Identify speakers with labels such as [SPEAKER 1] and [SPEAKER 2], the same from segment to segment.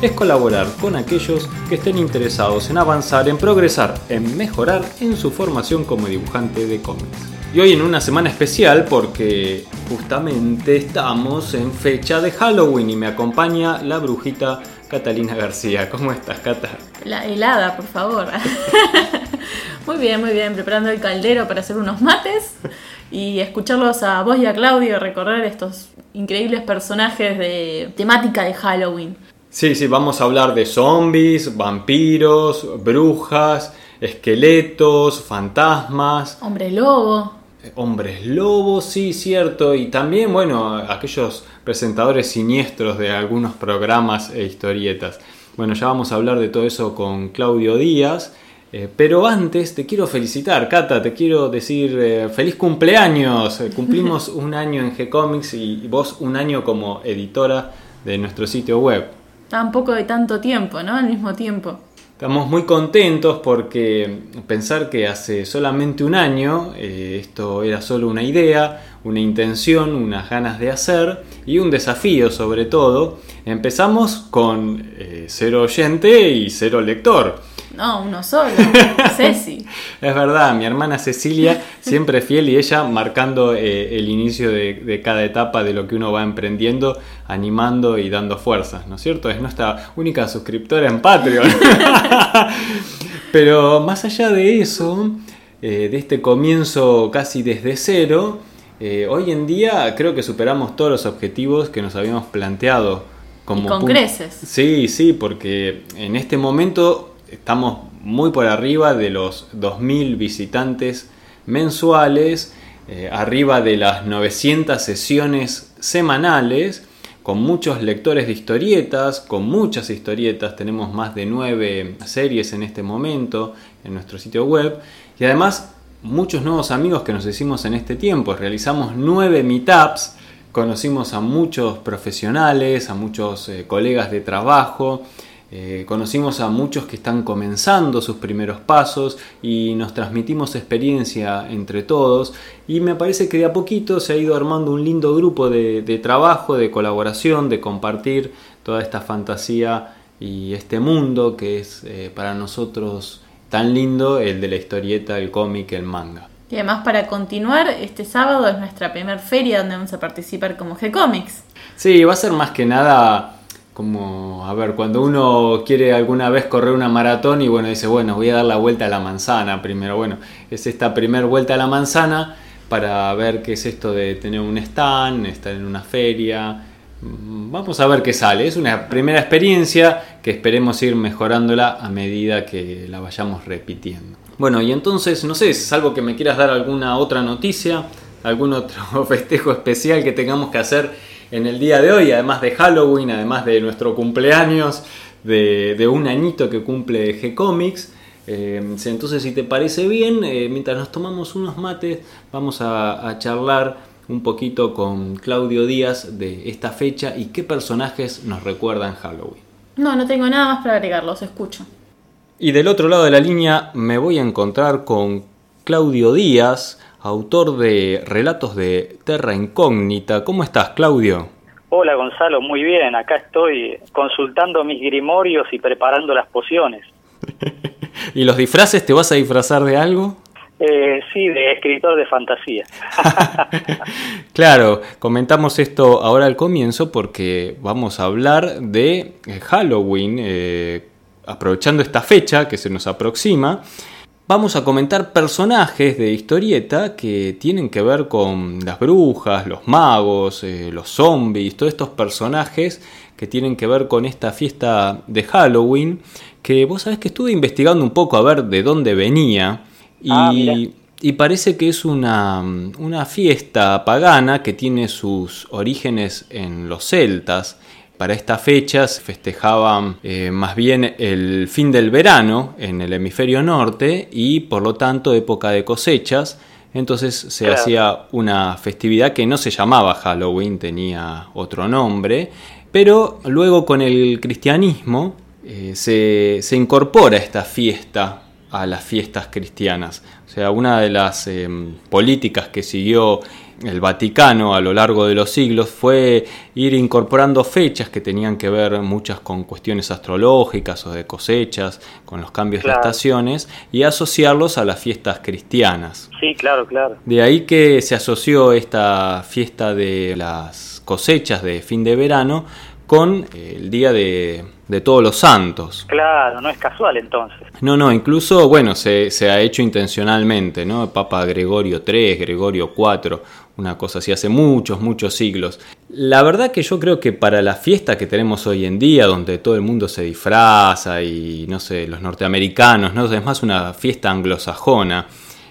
[SPEAKER 1] es colaborar con aquellos que estén interesados en avanzar, en progresar, en mejorar en su formación como dibujante de cómics. Y hoy en una semana especial porque justamente estamos en fecha de Halloween y me acompaña la brujita Catalina García. ¿Cómo estás, Cata?
[SPEAKER 2] La helada, por favor. muy bien, muy bien. Preparando el caldero para hacer unos mates y escucharlos a vos y a Claudio recorrer estos increíbles personajes de temática de Halloween.
[SPEAKER 1] Sí, sí, vamos a hablar de zombies, vampiros, brujas, esqueletos, fantasmas.
[SPEAKER 2] Hombre lobo.
[SPEAKER 1] Hombres lobos, sí, cierto. Y también, bueno, aquellos presentadores siniestros de algunos programas e historietas. Bueno, ya vamos a hablar de todo eso con Claudio Díaz. Eh, pero antes te quiero felicitar, Cata, te quiero decir eh, feliz cumpleaños. Eh, cumplimos un año en G-Comics y vos un año como editora de nuestro sitio web.
[SPEAKER 2] Tampoco de tanto tiempo, ¿no? Al mismo tiempo.
[SPEAKER 1] Estamos muy contentos porque pensar que hace solamente un año eh, esto era solo una idea, una intención, unas ganas de hacer y un desafío sobre todo. Empezamos con eh, cero oyente y cero lector.
[SPEAKER 2] No, uno solo, Ceci.
[SPEAKER 1] es verdad, mi hermana Cecilia, siempre fiel y ella marcando eh, el inicio de, cada etapa de lo que uno va emprendiendo, animando y dando fuerzas, ¿no es cierto? Es nuestra única suscriptora en Patreon. Pero más allá de eso, eh, de este comienzo casi desde cero, eh, hoy en día creo que superamos todos los objetivos que nos habíamos planteado.
[SPEAKER 2] Como y con creces.
[SPEAKER 1] Sí, sí, porque en este momento estamos muy por arriba de los 2.000 visitantes mensuales, eh, arriba de las 900 sesiones semanales, con muchos lectores de historietas, con muchas historietas, tenemos más de 9 series en este momento en nuestro sitio web. Y además muchos nuevos amigos que nos hicimos en este tiempo, realizamos 9 meetups, conocimos a muchos profesionales, a muchos eh, colegas de trabajo, eh, conocimos a muchos que están comenzando sus primeros pasos y nos transmitimos experiencia entre todos y me parece que de a poquito se ha ido armando un lindo grupo de, trabajo, de colaboración, de compartir toda esta fantasía y este mundo que es eh, para nosotros tan lindo, el de la historieta, el cómic, el manga.
[SPEAKER 2] Y además para continuar, este sábado es nuestra primera feria donde vamos a participar como G-Comics.
[SPEAKER 1] Sí, va a ser más que nada como, a ver, cuando uno quiere alguna vez correr una maratón y bueno, dice, bueno, voy a dar la vuelta a la manzana primero. Bueno, es esta primera vuelta a la manzana para ver qué es esto de tener un stand, estar en una feria. Mm, vamos a ver qué sale. Es una primera experiencia que esperemos ir mejorándola a medida que la vayamos repitiendo. Bueno, y entonces, no sé, salvo que me quieras dar alguna otra noticia, algún otro festejo especial que tengamos que hacer en el día de hoy, además de Halloween, además de nuestro cumpleaños de, un añito que cumple G-Comics. Eh, entonces, si te parece bien, eh, mientras nos tomamos unos mates, vamos a, a, charlar un poquito con Claudio Díaz de esta fecha y qué personajes nos recuerdan Halloween.
[SPEAKER 2] No, no tengo nada más para agregar, los escucho.
[SPEAKER 1] Y del otro lado de la línea me voy a encontrar con Claudio Díaz, autor de Relatos de Terra Incógnita. ¿Cómo estás, Claudio?
[SPEAKER 3] Hola, Gonzalo, muy bien. Acá estoy consultando mis grimorios y preparando las pociones.
[SPEAKER 1] ¿Y los disfraces? ¿Te vas a disfrazar de algo?
[SPEAKER 3] Eh, sí, de escritor de fantasía.
[SPEAKER 1] claro, comentamos esto ahora al comienzo porque vamos a hablar de Halloween, eh, aprovechando esta fecha que se nos aproxima vamos a comentar personajes de historieta que tienen que ver con las brujas, los magos, eh, los zombies, todos estos personajes que tienen que ver con esta fiesta de Halloween, que vos sabés que estuve investigando un poco a ver de dónde venía y, ah, y parece que es una, una fiesta pagana que tiene sus orígenes en los celtas. Para estas fechas festejaban eh, más bien el fin del verano en el hemisferio norte y por lo tanto época de cosechas. Entonces se hacía una festividad que no se llamaba Halloween, tenía otro nombre, pero luego con el cristianismo eh, se, se, incorpora esta fiesta a las fiestas cristianas. O sea, una de las em, políticas que siguió el Vaticano a lo largo de los siglos fue ir incorporando fechas que tenían que ver muchas con cuestiones astrológicas o de cosechas, con los cambios de estaciones, y asociarlos a las fiestas cristianas.
[SPEAKER 3] Sí, claro, claro.
[SPEAKER 1] De ahí que se asoció esta fiesta de las cosechas de fin de verano con el día de, todos los santos.
[SPEAKER 3] Claro, no es casual entonces.
[SPEAKER 1] No, no, incluso, bueno, se, se, ha hecho intencionalmente, ¿no? Papa Gregorio III, Gregorio IV, una cosa así, hace muchos, muchos siglos. La verdad que yo creo que para la fiesta que tenemos hoy en día, donde todo el mundo se disfraza y, no sé, los norteamericanos, ¿no? Es más una fiesta anglosajona,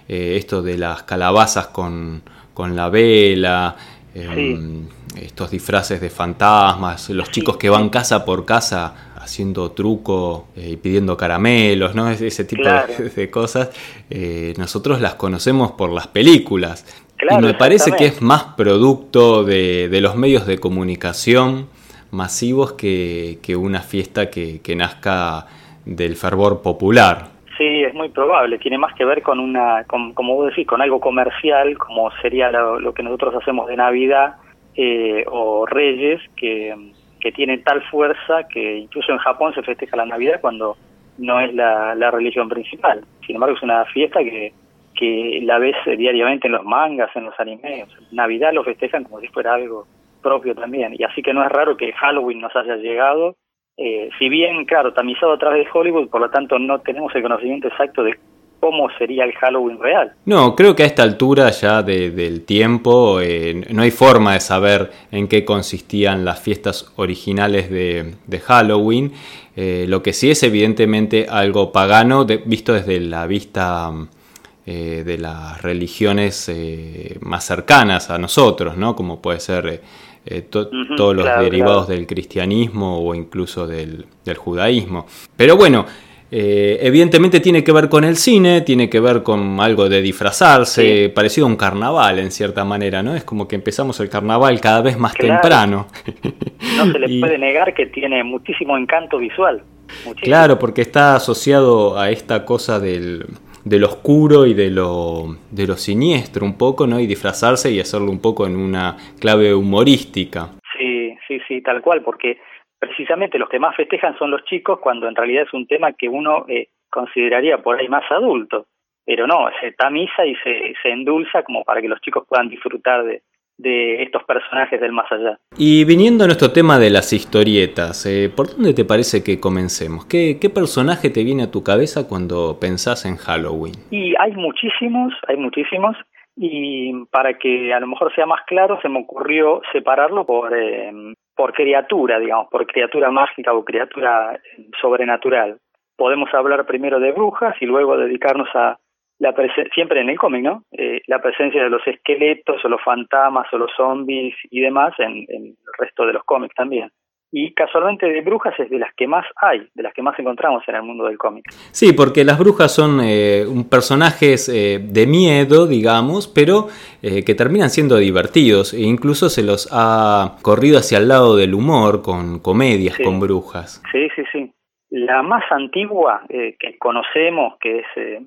[SPEAKER 1] eh, esto de las calabazas con, con la vela. Em, estos disfraces de fantasmas, los chicos que van casa por casa haciendo truco eh, y pidiendo caramelos, ¿no? Ese tipo de, cosas, eh, nosotros las conocemos por las películas. Y me parece que es más producto de, los medios de comunicación masivos que, una fiesta que, nazca del fervor popular.
[SPEAKER 3] Sí, es muy probable. Tiene más que ver con una, como vos decís, con algo comercial, como sería lo que nosotros hacemos de Navidad eh, o reyes que, que tienen tal fuerza que incluso en Japón se festeja la Navidad cuando no es la, la religión principal. Sin embargo, es una fiesta que, que la ves diariamente en los mangas, en los animes. Navidad lo festejan como si fuera algo propio también. Y así que no es raro que Halloween nos haya llegado. Eh, si bien, claro, tamizado a través de Hollywood, por lo tanto no tenemos el conocimiento exacto de cómo sería el Halloween real.
[SPEAKER 1] No, creo que a esta altura ya del tiempo eh, no hay forma de saber en qué consistían las fiestas originales de, Halloween. Eh, lo que sí es evidentemente algo pagano visto desde la vista eh, de las religiones más cercanas a nosotros, ¿no? Como puede ser todos los derivados del cristianismo o incluso del, del judaísmo. Pero bueno, eh, evidentemente tiene que ver con el cine, tiene que ver con algo de disfrazarse, parecido a un carnaval en cierta manera, ¿no? Es como que empezamos el carnaval cada vez más temprano.
[SPEAKER 3] No se le puede negar que tiene muchísimo encanto visual.
[SPEAKER 1] Claro, porque está asociado a esta cosa del, de lo oscuro y de lo, de lo siniestro un poco, ¿no? Y disfrazarse y hacerlo un poco en una clave humorística.
[SPEAKER 3] Sí, sí, sí, tal cual, porque precisamente los que más festejan son los chicos cuando en realidad es un tema que uno eh, consideraría por ahí más adulto, pero no, se tamiza y se, se endulza como para que los chicos puedan disfrutar de, de estos personajes del más allá.
[SPEAKER 1] Y viniendo a nuestro tema de las historietas, eh, ¿por dónde te parece que comencemos? ¿Qué, ¿Qué personaje te viene a tu cabeza cuando pensás en Halloween?
[SPEAKER 3] Y hay muchísimos, hay muchísimos, y para que a lo mejor sea más claro, se me ocurrió separarlo por, eh, por criatura, digamos, por criatura mágica o criatura sobrenatural. Podemos hablar primero de brujas y luego dedicarnos a la siempre en el cómic, ¿no? Eh, la presencia de los esqueletos o los fantasmas o los zombies y demás en, en el resto de los cómics también y casualmente de brujas es de las que más hay, de las que más encontramos en el mundo del cómic.
[SPEAKER 1] Sí, porque las brujas son eh, personajes eh, de miedo, digamos, pero eh, que terminan siendo divertidos e incluso se los ha corrido hacia el lado del humor con comedias con brujas.
[SPEAKER 3] Sí, sí, sí. La más antigua que conocemos, que es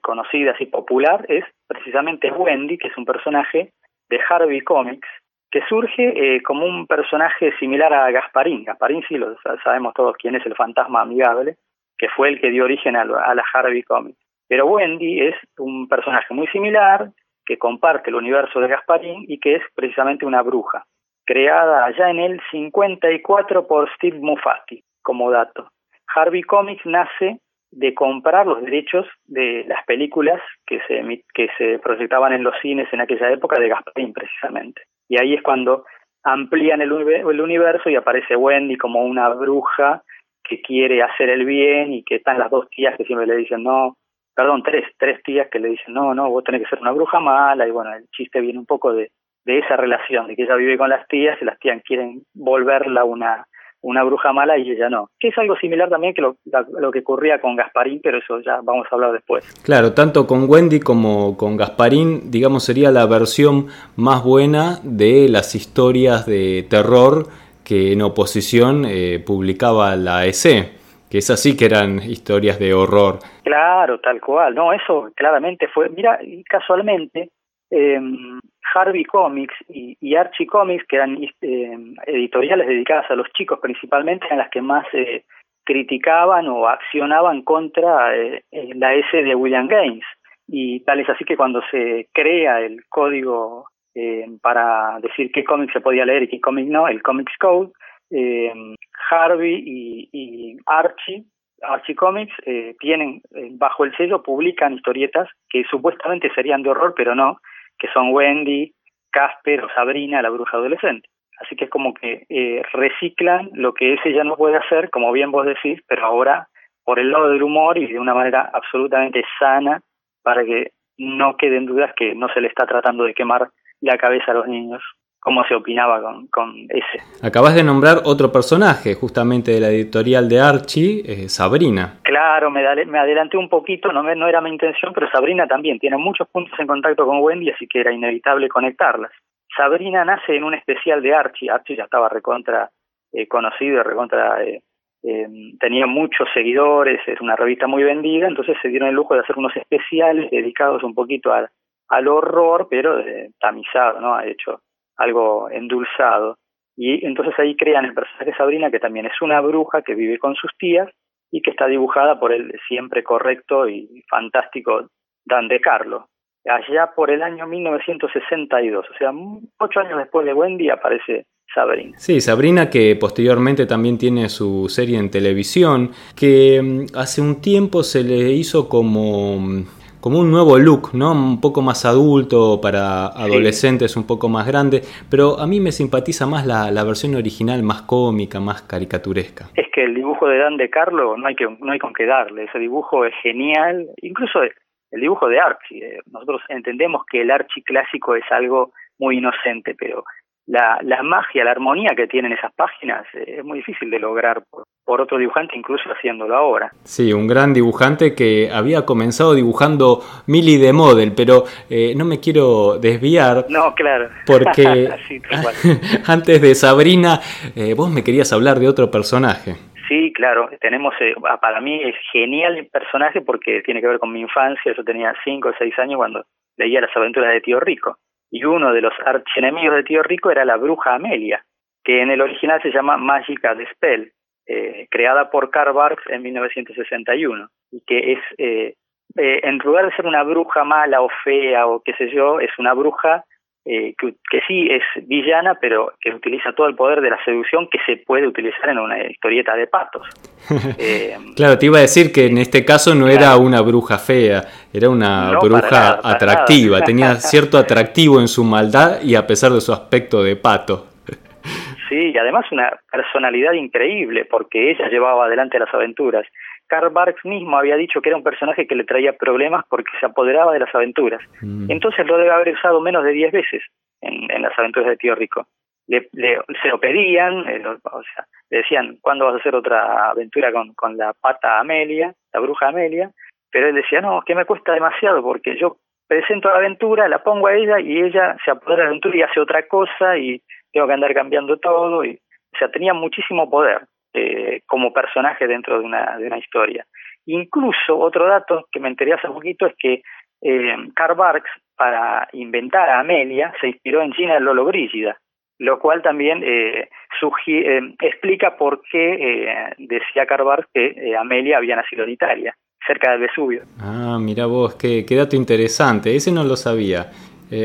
[SPEAKER 3] conocida y popular, es precisamente Wendy, que es un personaje de Harvey Comics, que surge eh, como un personaje similar a Gasparín. Gasparín sí lo sabemos todos quién es el fantasma amigable, que fue el que dio origen a, la Harvey Comics. Pero Wendy es un personaje muy similar, que comparte el universo de Gasparín y que es precisamente una bruja, creada allá en el 54 por Steve Muffati, como dato. Harvey Comics nace de comprar los derechos de las películas que se, que se proyectaban en los cines en aquella época de Gasparín precisamente. Y ahí es cuando amplían el, el universo y aparece Wendy como una bruja que quiere hacer el bien y que están las dos tías que siempre le dicen no, perdón, tres, tres tías que le dicen no, no, vos tenés que ser una bruja mala y bueno, el chiste viene un poco de, de esa relación, de que ella vive con las tías y las tías quieren volverla una, una bruja mala y ella no. Que es algo similar también que lo, lo, que ocurría con Gasparín, pero eso ya vamos a hablar después.
[SPEAKER 1] Claro, tanto con Wendy como con Gasparín, digamos, sería la versión más buena de las historias de terror que en oposición eh, publicaba la EC que es así que eran historias de horror.
[SPEAKER 3] Claro, tal cual. No, eso claramente fue. Mira, casualmente, eh, Harvey Comics y, Archie Comics, que eran eh, editoriales dedicadas a los chicos principalmente, eran las que más eh, criticaban o accionaban contra eh, la S de William Gaines. Y tal es así que cuando se crea el código para decir qué cómics se podía leer y qué cómics no, el Comics Code, Harvey y, Archie Archie Comics tienen bajo el sello publican historietas que supuestamente serían de horror pero no que son Wendy, Casper o Sabrina, la bruja adolescente. Así que es como que eh, reciclan lo que ese ya no puede hacer, como bien vos decís, pero ahora por el lado del humor y de una manera absolutamente sana para que no queden dudas que no se le está tratando de quemar la cabeza a los niños cómo se opinaba con, con, ese.
[SPEAKER 1] Acabas de nombrar otro personaje, justamente de la editorial de Archie, eh, Sabrina.
[SPEAKER 3] Claro, me, me, adelanté un poquito, no, me, no era mi intención, pero Sabrina también tiene muchos puntos en contacto con Wendy, así que era inevitable conectarlas. Sabrina nace en un especial de Archie, Archie ya estaba recontra eh, conocido, recontra... Eh, tenía muchos seguidores, es una revista muy vendida, entonces se dieron el lujo de hacer unos especiales dedicados un poquito al, al horror, pero tamizado, ¿no? Ha hecho algo endulzado. Y entonces ahí crean el personaje de Sabrina, que también es una bruja que vive con sus tías y que está dibujada por el siempre correcto y fantástico Dan de Carlo. Allá por el año 1962, o sea, ocho años después de Wendy aparece Sabrina.
[SPEAKER 1] Sí, Sabrina que posteriormente también tiene su serie en televisión, que mm, hace un tiempo se le hizo como mm, como un nuevo look, ¿no? Un poco más adulto para adolescentes, un poco más grande, pero a mí me simpatiza más la, la, versión original, más cómica, más caricaturesca.
[SPEAKER 3] Es que el dibujo de Dan de Carlo no hay que no hay con qué darle, ese dibujo es genial, incluso el dibujo de Archie. Eh, nosotros entendemos que el Archie clásico es algo muy inocente, pero la, la magia, la armonía que tienen esas páginas eh, es muy difícil de lograr por, otro dibujante, incluso haciéndolo ahora.
[SPEAKER 1] Sí, un gran dibujante que había comenzado dibujando Millie de Model, pero eh, no me quiero desviar.
[SPEAKER 3] No, claro.
[SPEAKER 1] Porque antes de Sabrina, eh, vos me querías hablar de otro personaje.
[SPEAKER 3] Sí, claro, tenemos, ah, para mí es genial el personaje porque tiene que ver con mi infancia, yo tenía 5 o 6 años cuando leía las aventuras de Tío Rico y uno de los archienemigos de Tío Rico era la bruja Amelia, que en el original se llama Magica de Spell, eh, creada por Karl Barks en 1961, y que es, eh, eh, en lugar de ser una bruja mala o fea o qué sé yo, es una bruja eh, que, que, sí es villana, pero que utiliza todo el poder de la seducción que se puede utilizar en una historieta de patos.
[SPEAKER 1] Claro, te iba a decir que en este caso no era una bruja fea, era una bruja atractiva, tenía cierto atractivo en su maldad y a pesar de su aspecto de pato.
[SPEAKER 3] Sí, y además una personalidad increíble, porque ella llevaba adelante las aventuras. Karl Barks mismo había dicho que era un personaje que le traía problemas porque se apoderaba de las aventuras. Mm. Entonces lo debe haber usado menos de 10 veces en, las aventuras de Tío Rico. Le, se lo pedían, eh, o sea, le decían, ¿cuándo vas a hacer otra aventura con, con la pata Amelia, la bruja Amelia? Pero él decía, no, que me cuesta demasiado porque yo presento la aventura, la pongo a ella y ella se apodera de la aventura y hace otra cosa y tengo que andar cambiando todo. Y, o sea, tenía muchísimo poder. Eh, como personaje dentro de una, de una historia. Incluso otro dato que me enteré hace poquito es que eh, Karl Barks, para inventar a Amelia, se inspiró en Gina Lollobrigida, lo cual también eh, eh, explica por qué eh, decía Karl Barks que Amelia había nacido en Italia, cerca del Vesubio.
[SPEAKER 1] Ah, mira vos, qué, qué dato interesante, ese no lo sabía.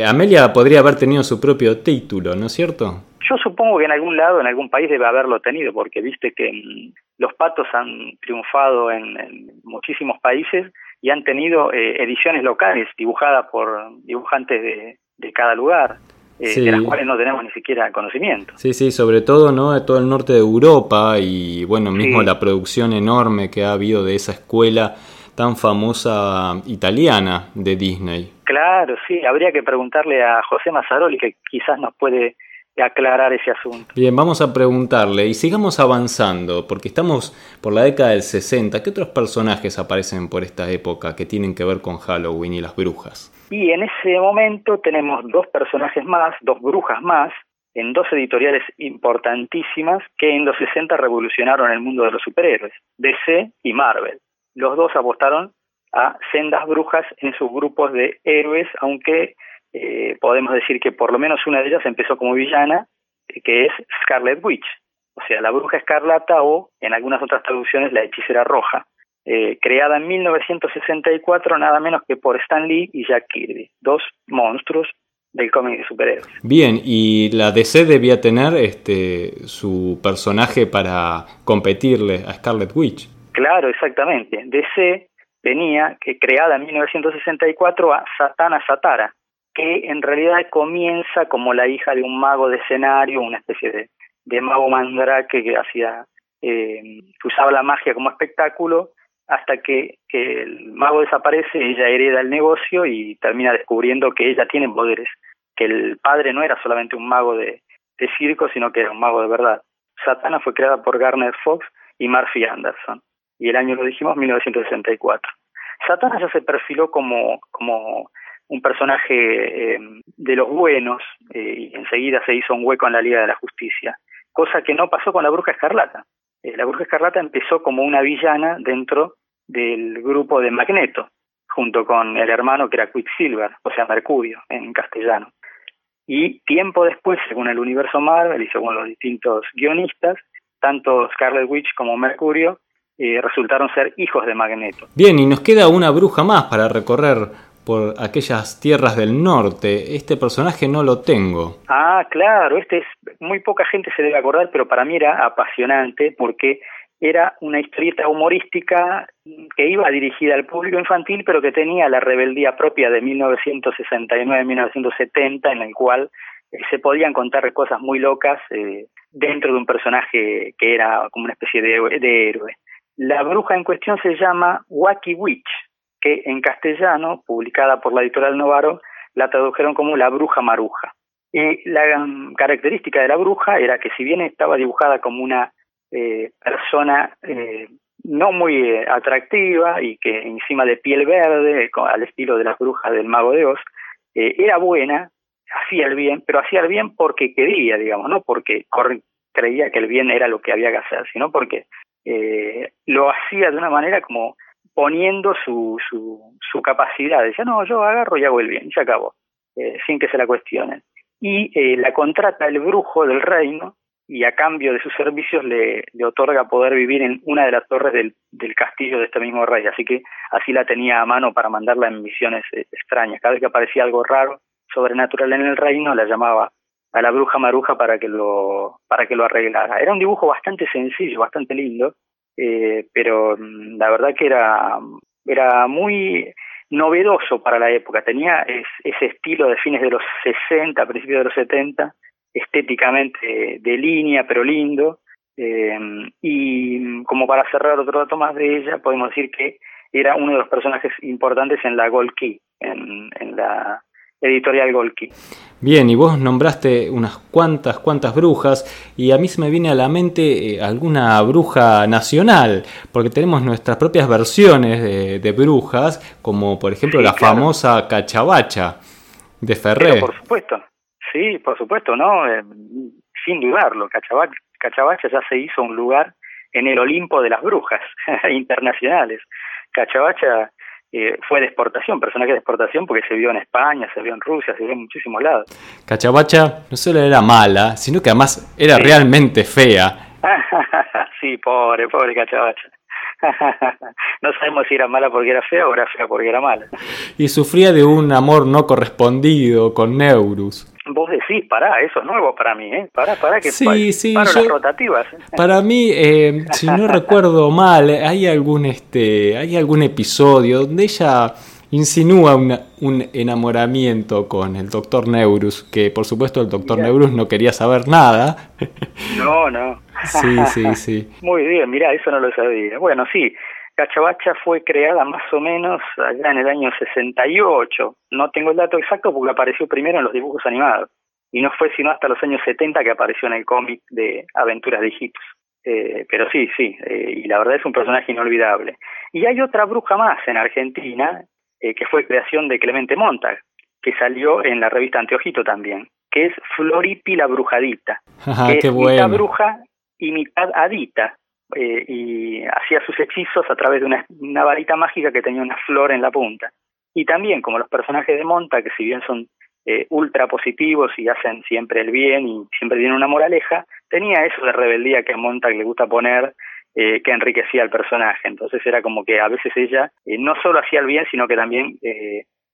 [SPEAKER 1] Amelia podría haber tenido su propio título, ¿no es cierto?
[SPEAKER 3] Yo supongo que en algún lado, en algún país debe haberlo tenido, porque viste que mm, los patos han triunfado en, muchísimos países y han tenido eh, ediciones locales dibujadas por dibujantes de, de cada lugar. Eh, de las cuales no tenemos ni siquiera conocimiento.
[SPEAKER 1] Sí, sí, sobre todo no de todo el norte de Europa y bueno, mismo la producción enorme que ha habido de esa escuela tan famosa italiana de Disney.
[SPEAKER 3] Claro, sí, habría que preguntarle a José Mazzaroli que quizás nos puede aclarar ese asunto.
[SPEAKER 1] Bien, vamos a preguntarle y sigamos avanzando, porque estamos por la década del 60. ¿Qué otros personajes aparecen por esta época que tienen que ver con Halloween y las brujas?
[SPEAKER 3] Y en ese momento tenemos dos personajes más, dos brujas más, en dos editoriales importantísimas que en los 60 revolucionaron el mundo de los superhéroes, DC y Marvel. Los dos apostaron a sendas brujas en sus grupos de héroes, aunque eh, podemos decir que por lo menos una de ellas empezó como villana, eh, que es Scarlet Witch, o sea, la bruja escarlata o, en algunas otras traducciones, la hechicera roja, eh, creada en 1964 nada menos que por Stan Lee y Jack Kirby, dos monstruos del cómic de superhéroes.
[SPEAKER 1] Bien, y la DC debía tener este su personaje para competirle a Scarlet Witch.
[SPEAKER 3] Claro, exactamente. DC tenía que creada en 1964 a Satana Satara, que en realidad comienza como la hija de un mago de escenario, una especie de, de mago mandrake que hacía, eh, usaba la magia como espectáculo, hasta que, que el mago desaparece, ella hereda el negocio y termina descubriendo que ella tiene poderes, que el padre no era solamente un mago de, circo, sino que era un mago de verdad. Satana fue creada por Garner Fox y Murphy Anderson, y el año lo dijimos, 1964. Satana ya se perfiló como, como un personaje eh, de los buenos eh, y enseguida se hizo un hueco en la Liga de la Justicia, cosa que no pasó con la Bruja Escarlata. Eh, la Bruja Escarlata empezó como una villana dentro del grupo de Magneto, junto con el hermano que era Quicksilver, o sea, Mercurio en castellano. Y tiempo después, según el universo Marvel y según los distintos guionistas, tanto Scarlet Witch como Mercurio resultaron ser hijos de Magneto.
[SPEAKER 1] Bien, y nos queda una bruja más para recorrer por aquellas tierras del norte. Este personaje no lo tengo.
[SPEAKER 3] Ah, claro, este es muy poca gente se debe acordar, pero para mí era apasionante porque era una historieta humorística que iba dirigida al público infantil, pero que tenía la rebeldía propia de 1969-1970, en el cual eh, se podían contar cosas muy locas eh, dentro de un personaje que era como una especie de, de héroe. La bruja en cuestión se llama Wacky Witch, que en castellano, publicada por la editorial Novaro, la tradujeron como La Bruja Maruja. Y la característica de la bruja era que si bien estaba dibujada como una eh, persona eh, no muy eh, atractiva y que encima de piel verde, al estilo de las brujas del mago de Oz, era buena, hacía el bien, pero hacía el bien porque quería, digamos, no porque creía que el bien era lo que había que hacer, sino porque lo hacía de una manera como poniendo su, su, capacidad. Decía, no, yo agarro y hago el bien, ya acabó, eh, sin que se la cuestionen. Y eh, la contrata el brujo del reino y a cambio de sus servicios le, le otorga poder vivir en una de las torres del, del, castillo de este mismo rey. Así que así la tenía a mano para mandarla en misiones eh, extrañas. Cada vez que aparecía algo raro, sobrenatural en el reino, la llamaba a la bruja maruja para que lo para que lo arreglara. Era un dibujo bastante sencillo, bastante lindo, eh, pero mm, la verdad que era, era muy novedoso para la época, tenía ese estilo de fines de los 60, principios de los 70, estéticamente de línea, pero lindo, eh, y como para cerrar otro dato más de ella, podemos decir que era uno de los personajes importantes en la Gold Key, en, en la editorial Golki.
[SPEAKER 1] Bien, y vos nombraste unas cuantas, cuantas brujas, y a mí se me viene a la mente eh, alguna bruja nacional, porque tenemos nuestras propias versiones de, brujas, como por ejemplo la famosa Cachabacha de Ferré.
[SPEAKER 3] por supuesto, sí, por supuesto, ¿no? Eh, sin dudarlo, Cachabacha, Cachabacha ya se hizo un lugar en el Olimpo de las brujas internacionales. Cachabacha eh, fue de exportación, personaje de exportación, porque se vio en España, se vio en Rusia, se vio en muchísimos lados.
[SPEAKER 1] Cachabacha no solo era mala, sino que además era realmente fea.
[SPEAKER 3] sí, pobre, pobre Cachabacha. no sabemos si era mala porque era fea o era fea porque era mala.
[SPEAKER 1] Y sufría de un amor no correspondido con Neurus.
[SPEAKER 3] Vos decís, pará, eso es nuevo para mí, ¿eh? Pará, pará, que
[SPEAKER 1] sí, sí,
[SPEAKER 3] las rotativas.
[SPEAKER 1] Para mí, eh, si no recuerdo mal, hay algún, este, hay algún episodio donde ella insinúa un enamoramiento con el doctor Neurus, que por supuesto el doctor Neurus no quería saber nada.
[SPEAKER 3] No, no.
[SPEAKER 1] Sí, sí, sí.
[SPEAKER 3] Muy bien, mira, eso no lo sabía. Bueno, sí, Cachabacha fue creada más o menos allá en el año 68. No tengo el dato exacto porque apareció primero en los dibujos animados. y no fue sino hasta los años 70 que apareció en el cómic de Aventuras de Egipto. Eh, pero sí, sí, eh, y la verdad es un personaje inolvidable. Y hay otra bruja más en Argentina, eh, que fue creación de Clemente Montag, que salió en la revista Anteojito también, que es Floripi la Brujadita, que es mitad bruja y mitad adita, y hacía sus hechizos a través de una, varita mágica que tenía una flor en la punta. Y también, como los personajes de Montag, que si bien son eh, ultra positivos y hacen siempre el bien y siempre tienen una moraleja, tenía eso de rebeldía que a Montag le gusta poner, eh, que enriquecía al personaje. Entonces era como que a veces ella eh, no solo hacía el bien, sino que también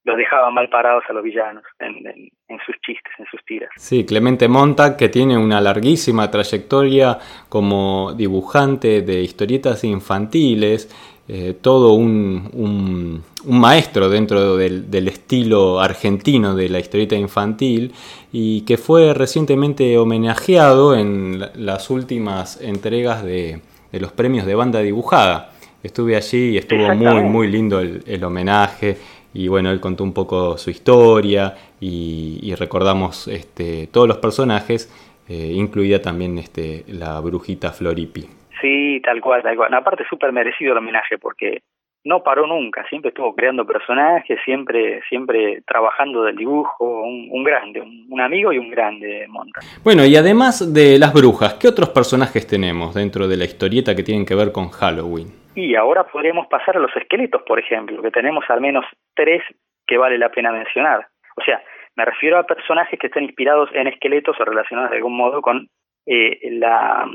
[SPEAKER 3] los dejaba mal parados a los villanos en, en, sus chistes, en sus tiras.
[SPEAKER 1] Sí, Clemente Montag, que tiene una larguísima trayectoria como dibujante de historietas infantiles, eh, todo un, un, maestro dentro del, del, estilo argentino de la historieta infantil y que fue recientemente homenajeado en las últimas entregas de, de los premios de banda dibujada. Estuve allí y estuvo muy, muy lindo el, el, homenaje y bueno, él contó un poco su historia y, recordamos este, todos los personajes, eh, incluida también este, la brujita Floripi.
[SPEAKER 3] Sí, tal cual, tal cual. Aparte, súper merecido el homenaje porque no paró nunca, siempre estuvo creando personajes, siempre siempre trabajando del dibujo, un, grande, un, amigo y un grande Monta.
[SPEAKER 1] Bueno, y además de las brujas, ¿qué otros personajes tenemos dentro de la historieta que tienen que ver con Halloween?
[SPEAKER 3] Y ahora podremos pasar a los esqueletos, por ejemplo, que tenemos al menos tres que vale la pena mencionar. O sea, me refiero a personajes que estén inspirados en esqueletos o relacionados de algún modo con eh, la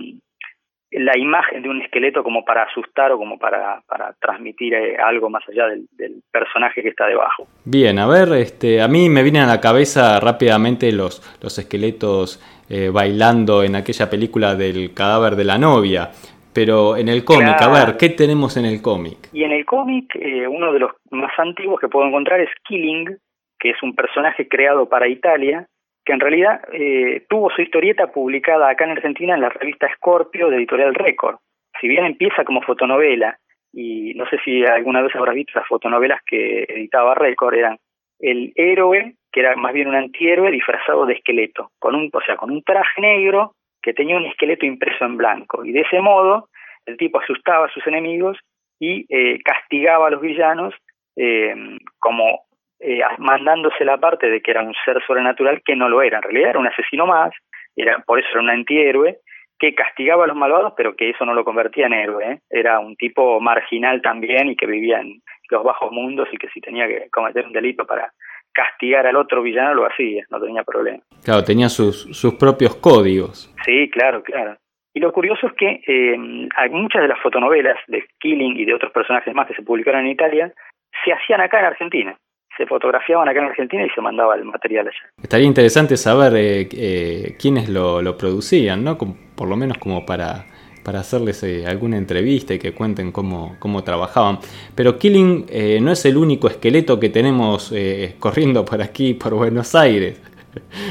[SPEAKER 3] la imagen de un esqueleto como para asustar o como para, para transmitir eh, algo más allá del, personaje que está debajo.
[SPEAKER 1] Bien, a ver, este, a mí me vienen a la cabeza rápidamente los, los esqueletos eh, bailando en aquella película del cadáver de la novia. Pero en el cómic, a ver, ¿qué tenemos en el cómic?
[SPEAKER 3] Y en el cómic, eh, uno de los más antiguos que puedo encontrar es Killing, que es un personaje creado para Italia, que en realidad eh, tuvo su historieta publicada acá en Argentina en la revista Scorpio de Editorial Record. Si bien empieza como fotonovela, y no sé si alguna vez habrás visto las fotonovelas que editaba Record, eran el héroe, que era más bien un antihéroe disfrazado de esqueleto, con un, o sea, con un traje negro que tenía un esqueleto impreso en blanco. Y de ese modo, el tipo asustaba a sus enemigos y eh, castigaba a los villanos eh, como eh, mandándose la parte de que era un ser sobrenatural que no lo era. En realidad era un asesino más, era por eso era un antihéroe, que castigaba a los malvados, pero que eso no lo convertía en héroe. ¿eh? Era un tipo marginal también y que vivía en los bajos mundos y que si tenía que cometer un delito para castigar al otro villano lo hacía, no tenía problema.
[SPEAKER 1] Claro, tenía sus, sus propios códigos.
[SPEAKER 3] Sí, claro, claro. Y lo curioso es que eh, muchas de las fotonovelas de Killing y de otros personajes más que se publicaron en Italia se hacían acá en Argentina se fotografiaban acá en Argentina y se mandaba el material allá.
[SPEAKER 1] Estaría interesante saber eh, eh, quiénes lo, lo, producían, ¿no? por lo menos como para, para hacerles eh, alguna entrevista y que cuenten cómo, cómo trabajaban. Pero Killing no es el único esqueleto que tenemos corriendo por aquí, por Buenos Aires.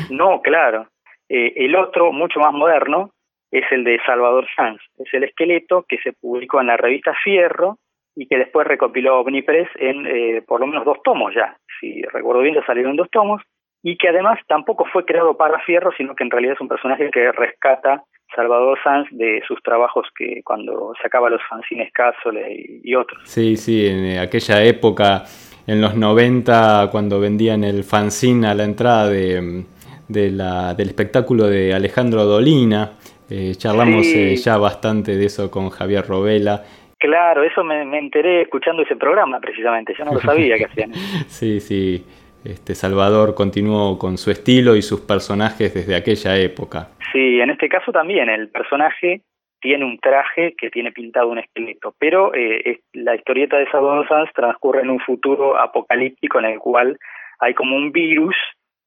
[SPEAKER 3] No, claro. el otro, mucho más moderno, es el de Salvador Sanz. Es el esqueleto que se publicó en la revista Fierro y que después recopiló Omnipress en eh, por lo menos dos tomos ya. Si recuerdo bien, ya salieron dos tomos. Y que además tampoco fue creado para Fierro, sino que en realidad es un personaje que rescata Salvador Sanz de sus trabajos que cuando sacaba los fanzines Cássole y, otros.
[SPEAKER 1] Sí, sí, en eh, aquella época, en los 90, cuando vendían el fanzine a la entrada de, de la, del espectáculo de Alejandro Dolina, eh, charlamos ya bastante de eso con Javier Robela
[SPEAKER 3] Claro, eso me, enteré escuchando ese programa precisamente, yo no lo sabía que hacían.
[SPEAKER 1] sí, sí, este Salvador continuó con su estilo y sus personajes desde aquella época.
[SPEAKER 3] Sí, en este caso también el personaje tiene un traje que tiene pintado un esqueleto, pero eh, la historieta de Salvador Sanz transcurre en un futuro apocalíptico en el cual hay como un virus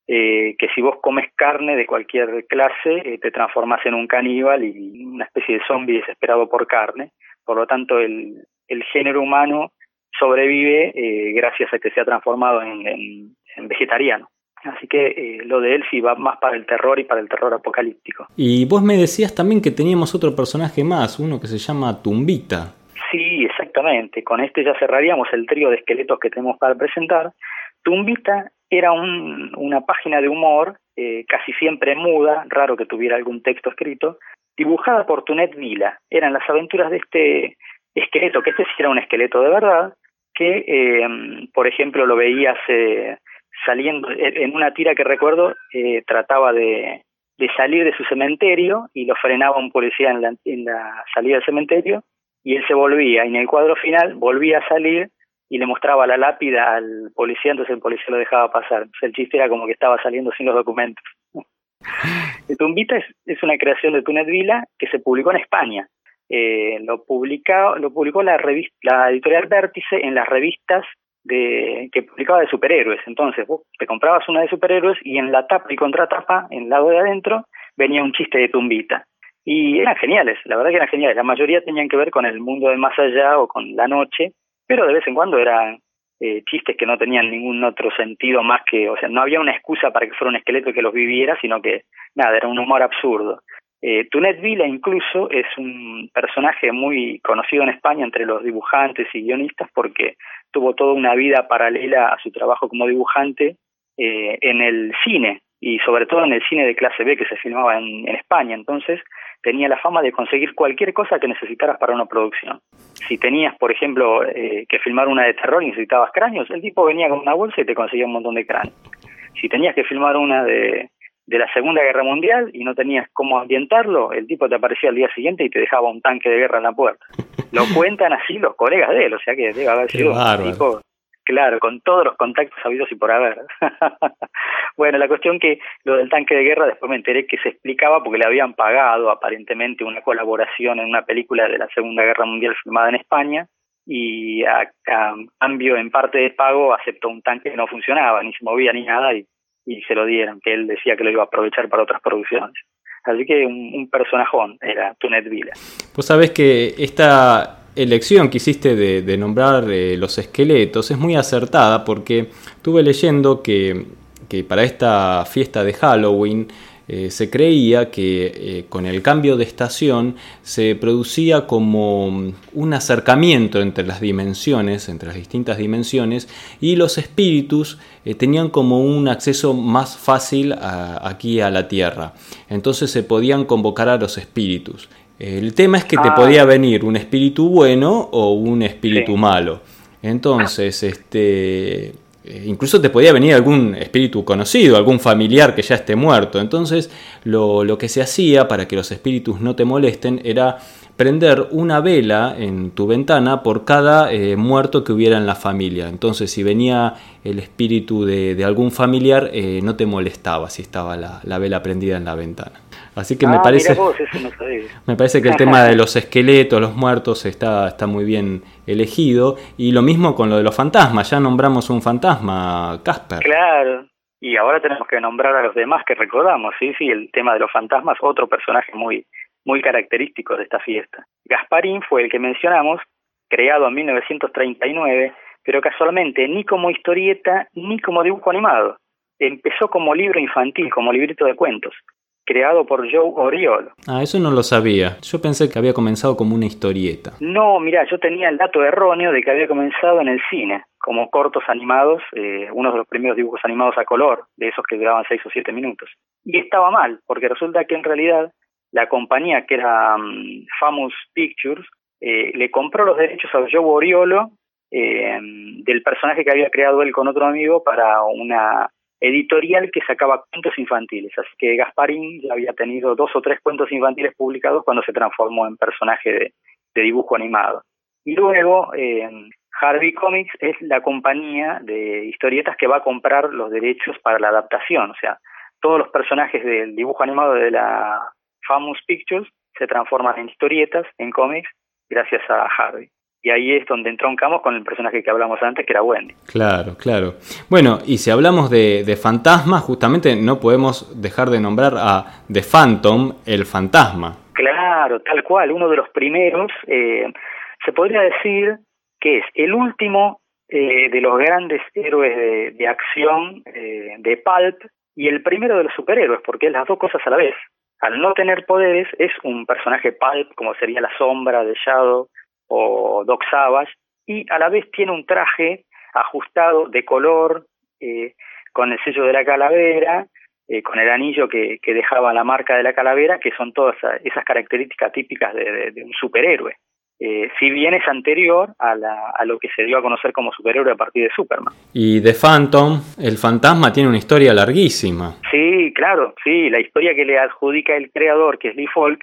[SPEAKER 3] eh, que si vos comes carne de cualquier clase eh, te transformas en un caníbal y una especie de zombie desesperado por carne por lo tanto el, el género humano sobrevive eh, gracias a que se ha transformado en, en, vegetariano. Así que eh, lo de él sí va más para el terror y para el terror apocalíptico.
[SPEAKER 1] Y vos me decías también que teníamos otro personaje más, uno que se llama Tumbita.
[SPEAKER 3] Sí, exactamente. Con este ya cerraríamos el trío de esqueletos que tenemos para presentar. Tumbita era un, una página de humor eh, casi siempre muda, raro que tuviera algún texto escrito, dibujada por Tunet Vila. Eran las aventuras de este esqueleto, que este sí era un esqueleto de verdad, que, eh, por ejemplo, lo veías eh, saliendo, en una tira que recuerdo, eh, trataba de, de, salir de su cementerio y lo frenaba un policía en la, en la salida del cementerio y él se volvía, y en el cuadro final volvía a salir y le mostraba la lápida al policía, entonces el policía lo dejaba pasar. el chiste era como que estaba saliendo sin los documentos. Tumbita es, es una creación de Tunet Vila que se publicó en España. Eh, lo, lo publicó la, revista, la editorial Vértice en las revistas de, que publicaba de superhéroes. Entonces, vos te comprabas una de superhéroes y en la tapa y contratapa, en el lado de adentro, venía un chiste de Tumbita. Y eran geniales, la verdad que eran geniales. La mayoría tenían que ver con el mundo de más allá o con la noche, pero de vez en cuando eran eh, chistes que no tenían ningún otro sentido más que, o sea, no había una excusa para que fuera un esqueleto que los viviera, sino que, nada, era un humor absurdo. Eh, Tunet Vila incluso es un personaje muy conocido en España entre los dibujantes y guionistas porque tuvo toda una vida paralela a su trabajo como dibujante eh, en el cine y sobre todo en el cine de clase B que se filmaba en, España. Entonces tenía la fama de conseguir cualquier cosa que necesitaras para una producción. Si tenías, por ejemplo, eh, que filmar una de terror y necesitabas cráneos, el tipo venía con una bolsa y te conseguía un montón de cráneos. Si tenías que filmar una de, de la Segunda Guerra Mundial y no tenías cómo ambientarlo, el tipo te aparecía al día siguiente y te dejaba un tanque de guerra en la puerta. Lo cuentan así los colegas de él, o sea que debe haber sido un tipo, claro, con todos los contactos habidos y por haber. bueno, la cuestión que lo del tanque de guerra después me enteré que se explicaba porque le habían pagado aparentemente una colaboración en una película de la Segunda Guerra Mundial filmada en España y a, a cambio en parte de pago aceptó un tanque que no funcionaba, ni se movía ni nada y se lo dieron, que él decía que lo iba a aprovechar para otras producciones. Así que un, personajón era Tunet Vila.
[SPEAKER 1] Vos sabés que esta elección que hiciste de, nombrar eh, los esqueletos es muy acertada porque estuve leyendo que, para esta fiesta de Halloween eh, se creía que eh, con el cambio de estación se producía como un acercamiento entre las dimensiones, entre las distintas dimensiones, y los espíritus tenían como un acceso más fácil aquí a la Tierra. Entonces se podían convocar a los espíritus. El tema es que te ah. podía venir un espíritu bueno o un espíritu malo. Entonces, este, eh, incluso te podía venir algún espíritu conocido, algún familiar que ya esté muerto. Entonces lo, lo, que se hacía para que los espíritus no te molesten era prender una vela en tu ventana por cada eh, muerto que hubiera en la familia. Entonces si venía el espíritu de, de algún familiar eh, no te molestaba si estaba la, la vela prendida en la ventana. Así que me ah, parece me parece que el tema de los esqueletos, los muertos está, está muy bien elegido y lo mismo con lo de los fantasmas, ya nombramos un fantasma, Casper.
[SPEAKER 3] Claro. Y ahora tenemos que nombrar a los demás que recordamos, sí, sí, el tema de los fantasmas, otro personaje muy muy característico de esta fiesta. Gasparín fue el que mencionamos, creado en 1939, pero casualmente ni como historieta ni como dibujo animado. Empezó como libro infantil, como librito de cuentos creado por Joe Oriolo.
[SPEAKER 1] Ah, eso no lo sabía. Yo pensé que había comenzado como una historieta.
[SPEAKER 3] No, mira, yo tenía el dato erróneo de que había comenzado en el cine, como cortos animados, eh, uno de los primeros dibujos animados a color, de esos que duraban seis o siete minutos. Y estaba mal, porque resulta que en realidad la compañía que era um, Famous Pictures eh, le compró los derechos a Joe Oriolo eh, del personaje que había creado él con otro amigo para una editorial que sacaba cuentos infantiles. Así que Gasparín ya había tenido dos o tres cuentos infantiles publicados cuando se transformó en personaje de, dibujo animado. Y luego eh, Harvey Comics es la compañía de historietas que va a comprar los derechos para la adaptación. O sea, todos los personajes del dibujo animado de la Famous Pictures se transforman en historietas, en cómics, gracias a Harvey y ahí es donde entroncamos con el personaje que hablamos antes, que era Wendy.
[SPEAKER 1] Claro, claro. Bueno, y si hablamos de, de fantasmas, justamente no podemos dejar de nombrar a The Phantom, el fantasma.
[SPEAKER 3] Claro, tal cual, uno de los primeros, eh, se podría decir que es el último eh, de los grandes héroes de, acción eh, de Pulp y el primero de los superhéroes, porque es las dos cosas a la vez. Al no tener poderes, es un personaje Pulp, como sería la sombra de Shadow, o Doc y a la vez tiene un traje ajustado de color, eh, con el sello de la calavera, eh, con el anillo que, que, dejaba la marca de la calavera, que son todas esas características típicas de, un superhéroe. Eh, si bien es anterior a, la, a, lo que se dio a conocer como superhéroe a partir de Superman.
[SPEAKER 1] Y de Phantom, el fantasma tiene una historia larguísima.
[SPEAKER 3] Sí, claro, sí, la historia que le adjudica el creador, que es Lee Falk,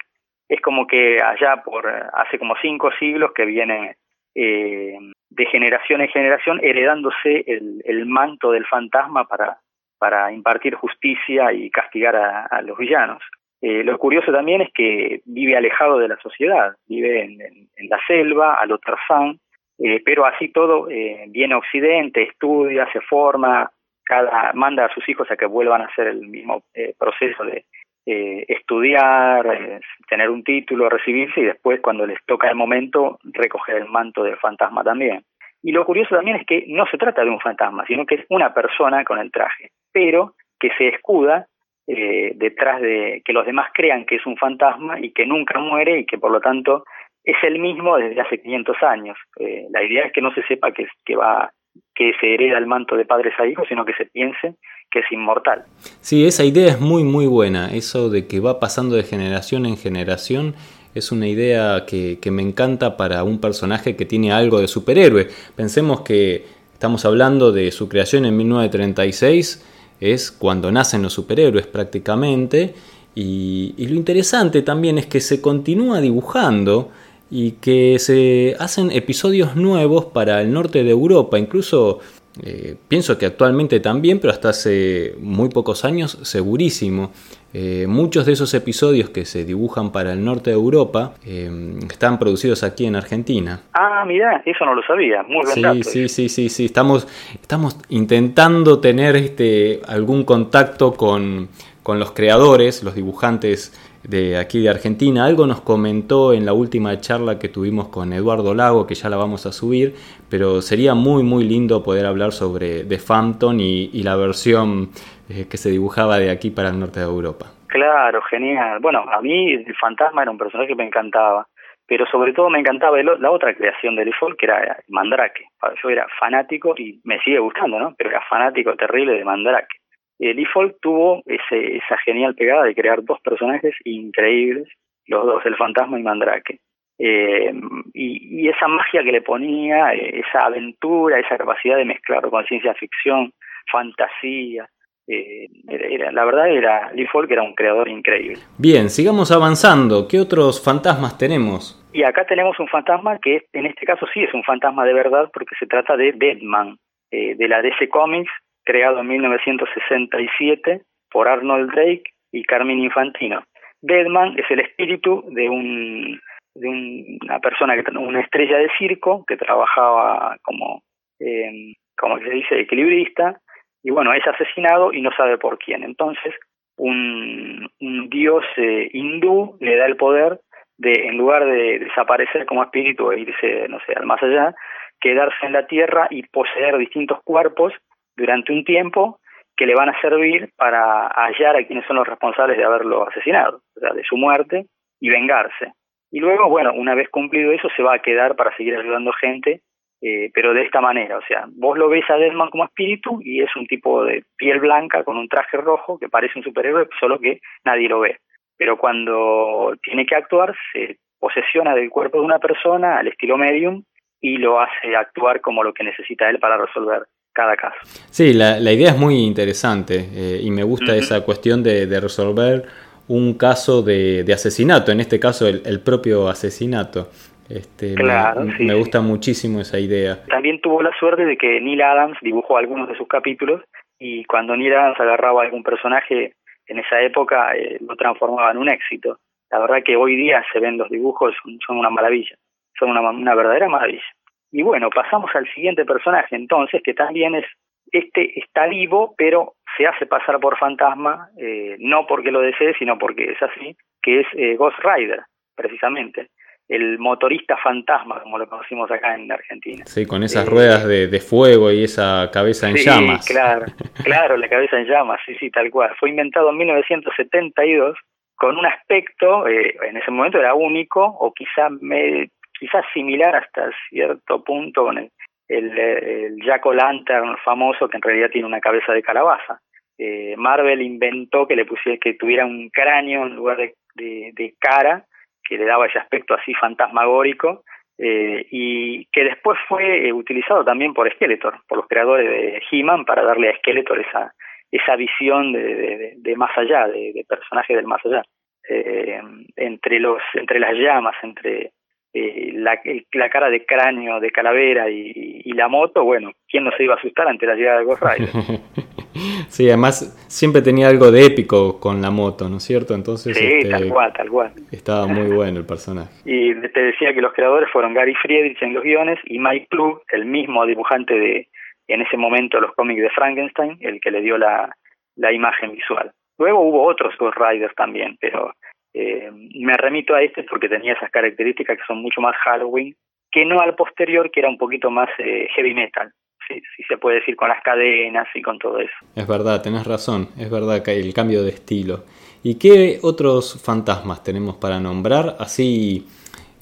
[SPEAKER 3] es como que allá por hace como cinco siglos que viene eh, de generación en generación heredándose el, el manto del fantasma para, para impartir justicia y castigar a, los villanos. Eh, lo curioso también es que vive alejado de la sociedad, vive en, la selva, a lo Tarzán, eh, pero así todo eh, viene a Occidente, estudia, se forma, cada, manda a sus hijos a que vuelvan a hacer el mismo eh, proceso de estudiar, tener un título, recibirse y después cuando les toca el momento recoger el manto del fantasma también. Y lo curioso también es que no se trata de un fantasma, sino que es una persona con el traje, pero que se escuda eh, detrás de que los demás crean que es un fantasma y que nunca muere y que por lo tanto es el mismo desde hace 500 años. Eh, la idea es que no se sepa que, que va que se hereda el manto de padres a hijos, sino que se piense que es inmortal.
[SPEAKER 1] Sí, esa idea es muy muy buena, eso de que va pasando de generación en generación es una idea que, me encanta para un personaje que tiene algo de superhéroe. Pensemos que estamos hablando de su creación en 1936, es cuando nacen los superhéroes prácticamente, y, y lo interesante también es que se continúa dibujando y que se hacen episodios nuevos para el norte de Europa, incluso eh, pienso que actualmente también, pero hasta hace muy pocos años segurísimo. Eh, muchos de esos episodios que se dibujan para el norte de Europa eh, están producidos aquí en Argentina.
[SPEAKER 3] Ah, mira, eso no lo sabía. Muy
[SPEAKER 1] sí, sí, sí, sí, sí. Estamos, estamos intentando tener este, algún contacto con, con los creadores, los dibujantes de aquí de Argentina. Algo nos comentó en la última charla que tuvimos con Eduardo Lago, que ya la vamos a subir, pero sería muy muy lindo poder hablar sobre The Phantom y, la versión eh, que se dibujaba de aquí para el norte de Europa.
[SPEAKER 3] Claro, genial. Bueno, a mí el fantasma era un personaje que me encantaba, pero sobre todo me encantaba la otra creación de Folk, que era Mandrake. Yo era fanático y me sigue gustando, ¿no? Pero era fanático terrible de Mandrake. Lee Folk tuvo ese, esa genial pegada de crear dos personajes increíbles, los dos, el fantasma y Mandrake. Eh, y, y, esa magia que le ponía, eh, esa aventura, esa capacidad de mezclar con ciencia ficción, fantasía. Eh, era, la verdad era Lee Folk era un creador increíble.
[SPEAKER 1] Bien, sigamos avanzando. ¿Qué otros fantasmas tenemos?
[SPEAKER 3] Y acá tenemos un fantasma que en este caso sí es un fantasma de verdad porque se trata de Deadman, eh, de la DC Comics, creado en 1967 por Arnold Drake y Carmine Infantino. Deadman es el espíritu de un de una persona que una estrella de circo que trabajaba como eh, como se dice equilibrista y bueno es asesinado y no sabe por quién entonces un, un dios eh, hindú le da el poder de en lugar de desaparecer como espíritu e irse no sé al más allá quedarse en la tierra y poseer distintos cuerpos durante un tiempo que le van a servir para hallar a quienes son los responsables de haberlo asesinado, o sea, de su muerte y vengarse. Y luego, bueno, una vez cumplido eso, se va a quedar para seguir ayudando gente, eh, pero de esta manera, o sea, vos lo ves a Deadman como espíritu y es un tipo de piel blanca con un traje rojo que parece un superhéroe, solo que nadie lo ve. Pero cuando tiene que actuar, se posesiona del cuerpo de una persona al estilo medium y lo hace actuar como lo que necesita él para resolver cada caso.
[SPEAKER 1] Sí, la, la idea es muy interesante eh, y me gusta esa cuestión de, resolver un caso de, asesinato, en este caso el, propio asesinato. Este,
[SPEAKER 3] claro,
[SPEAKER 1] me, me gusta muchísimo esa idea.
[SPEAKER 3] También tuvo la suerte de que Neil Adams dibujó algunos de sus capítulos y cuando Neil Adams agarraba a algún personaje en esa época eh, lo transformaba en un éxito. La verdad que hoy día se ven los dibujos, son, una maravilla, son una, una verdadera maravilla. Y bueno, pasamos al siguiente personaje entonces, que también es, este está vivo, pero se hace pasar por fantasma, eh, no porque lo desee, sino porque es así, que es eh, Ghost Rider, precisamente, el motorista fantasma, como lo conocimos acá en Argentina.
[SPEAKER 1] Sí, con esas eh, ruedas de, de, fuego y esa cabeza en
[SPEAKER 3] sí,
[SPEAKER 1] llamas.
[SPEAKER 3] Claro, claro, la cabeza en llamas, sí, sí, tal cual. Fue inventado en 1972 con un aspecto, en ese momento era único, o quizá me, quizás similar hasta cierto punto con el, el, Jack O'Lantern famoso, que en realidad tiene una cabeza de calabaza. eh, Marvel inventó que le pusiera que tuviera un cráneo en lugar de, de, cara, que le daba ese aspecto así fantasmagórico, eh, y que después fue utilizado también por Skeletor, por los creadores de He-Man, para darle a Skeletor esa, esa visión de, de, más allá, de, de, personaje del más allá. Eh, entre los entre las llamas, entre eh, la, la, cara de cráneo de calavera y, y, la moto, bueno, ¿quién no se iba a asustar ante la llegada de Ghost Rider?
[SPEAKER 1] sí, además siempre tenía algo de épico con la moto, ¿no es cierto? Entonces,
[SPEAKER 3] sí, este, tal cual, tal cual.
[SPEAKER 1] Estaba muy bueno el personaje.
[SPEAKER 3] Y te decía que los creadores fueron Gary Friedrich en los guiones y Mike Plug, el mismo dibujante de, en ese momento, los cómics de Frankenstein, el que le dio la, la imagen visual. Luego hubo otros Ghost Riders también, pero eh, me remito a este porque tenía esas características que son mucho más Halloween, que no al posterior, que era un poquito más eh, heavy metal, si, se puede decir, con las cadenas y con todo eso.
[SPEAKER 1] Es verdad, tenés razón, es verdad que hay el cambio de estilo. ¿Y qué otros fantasmas tenemos para nombrar? Así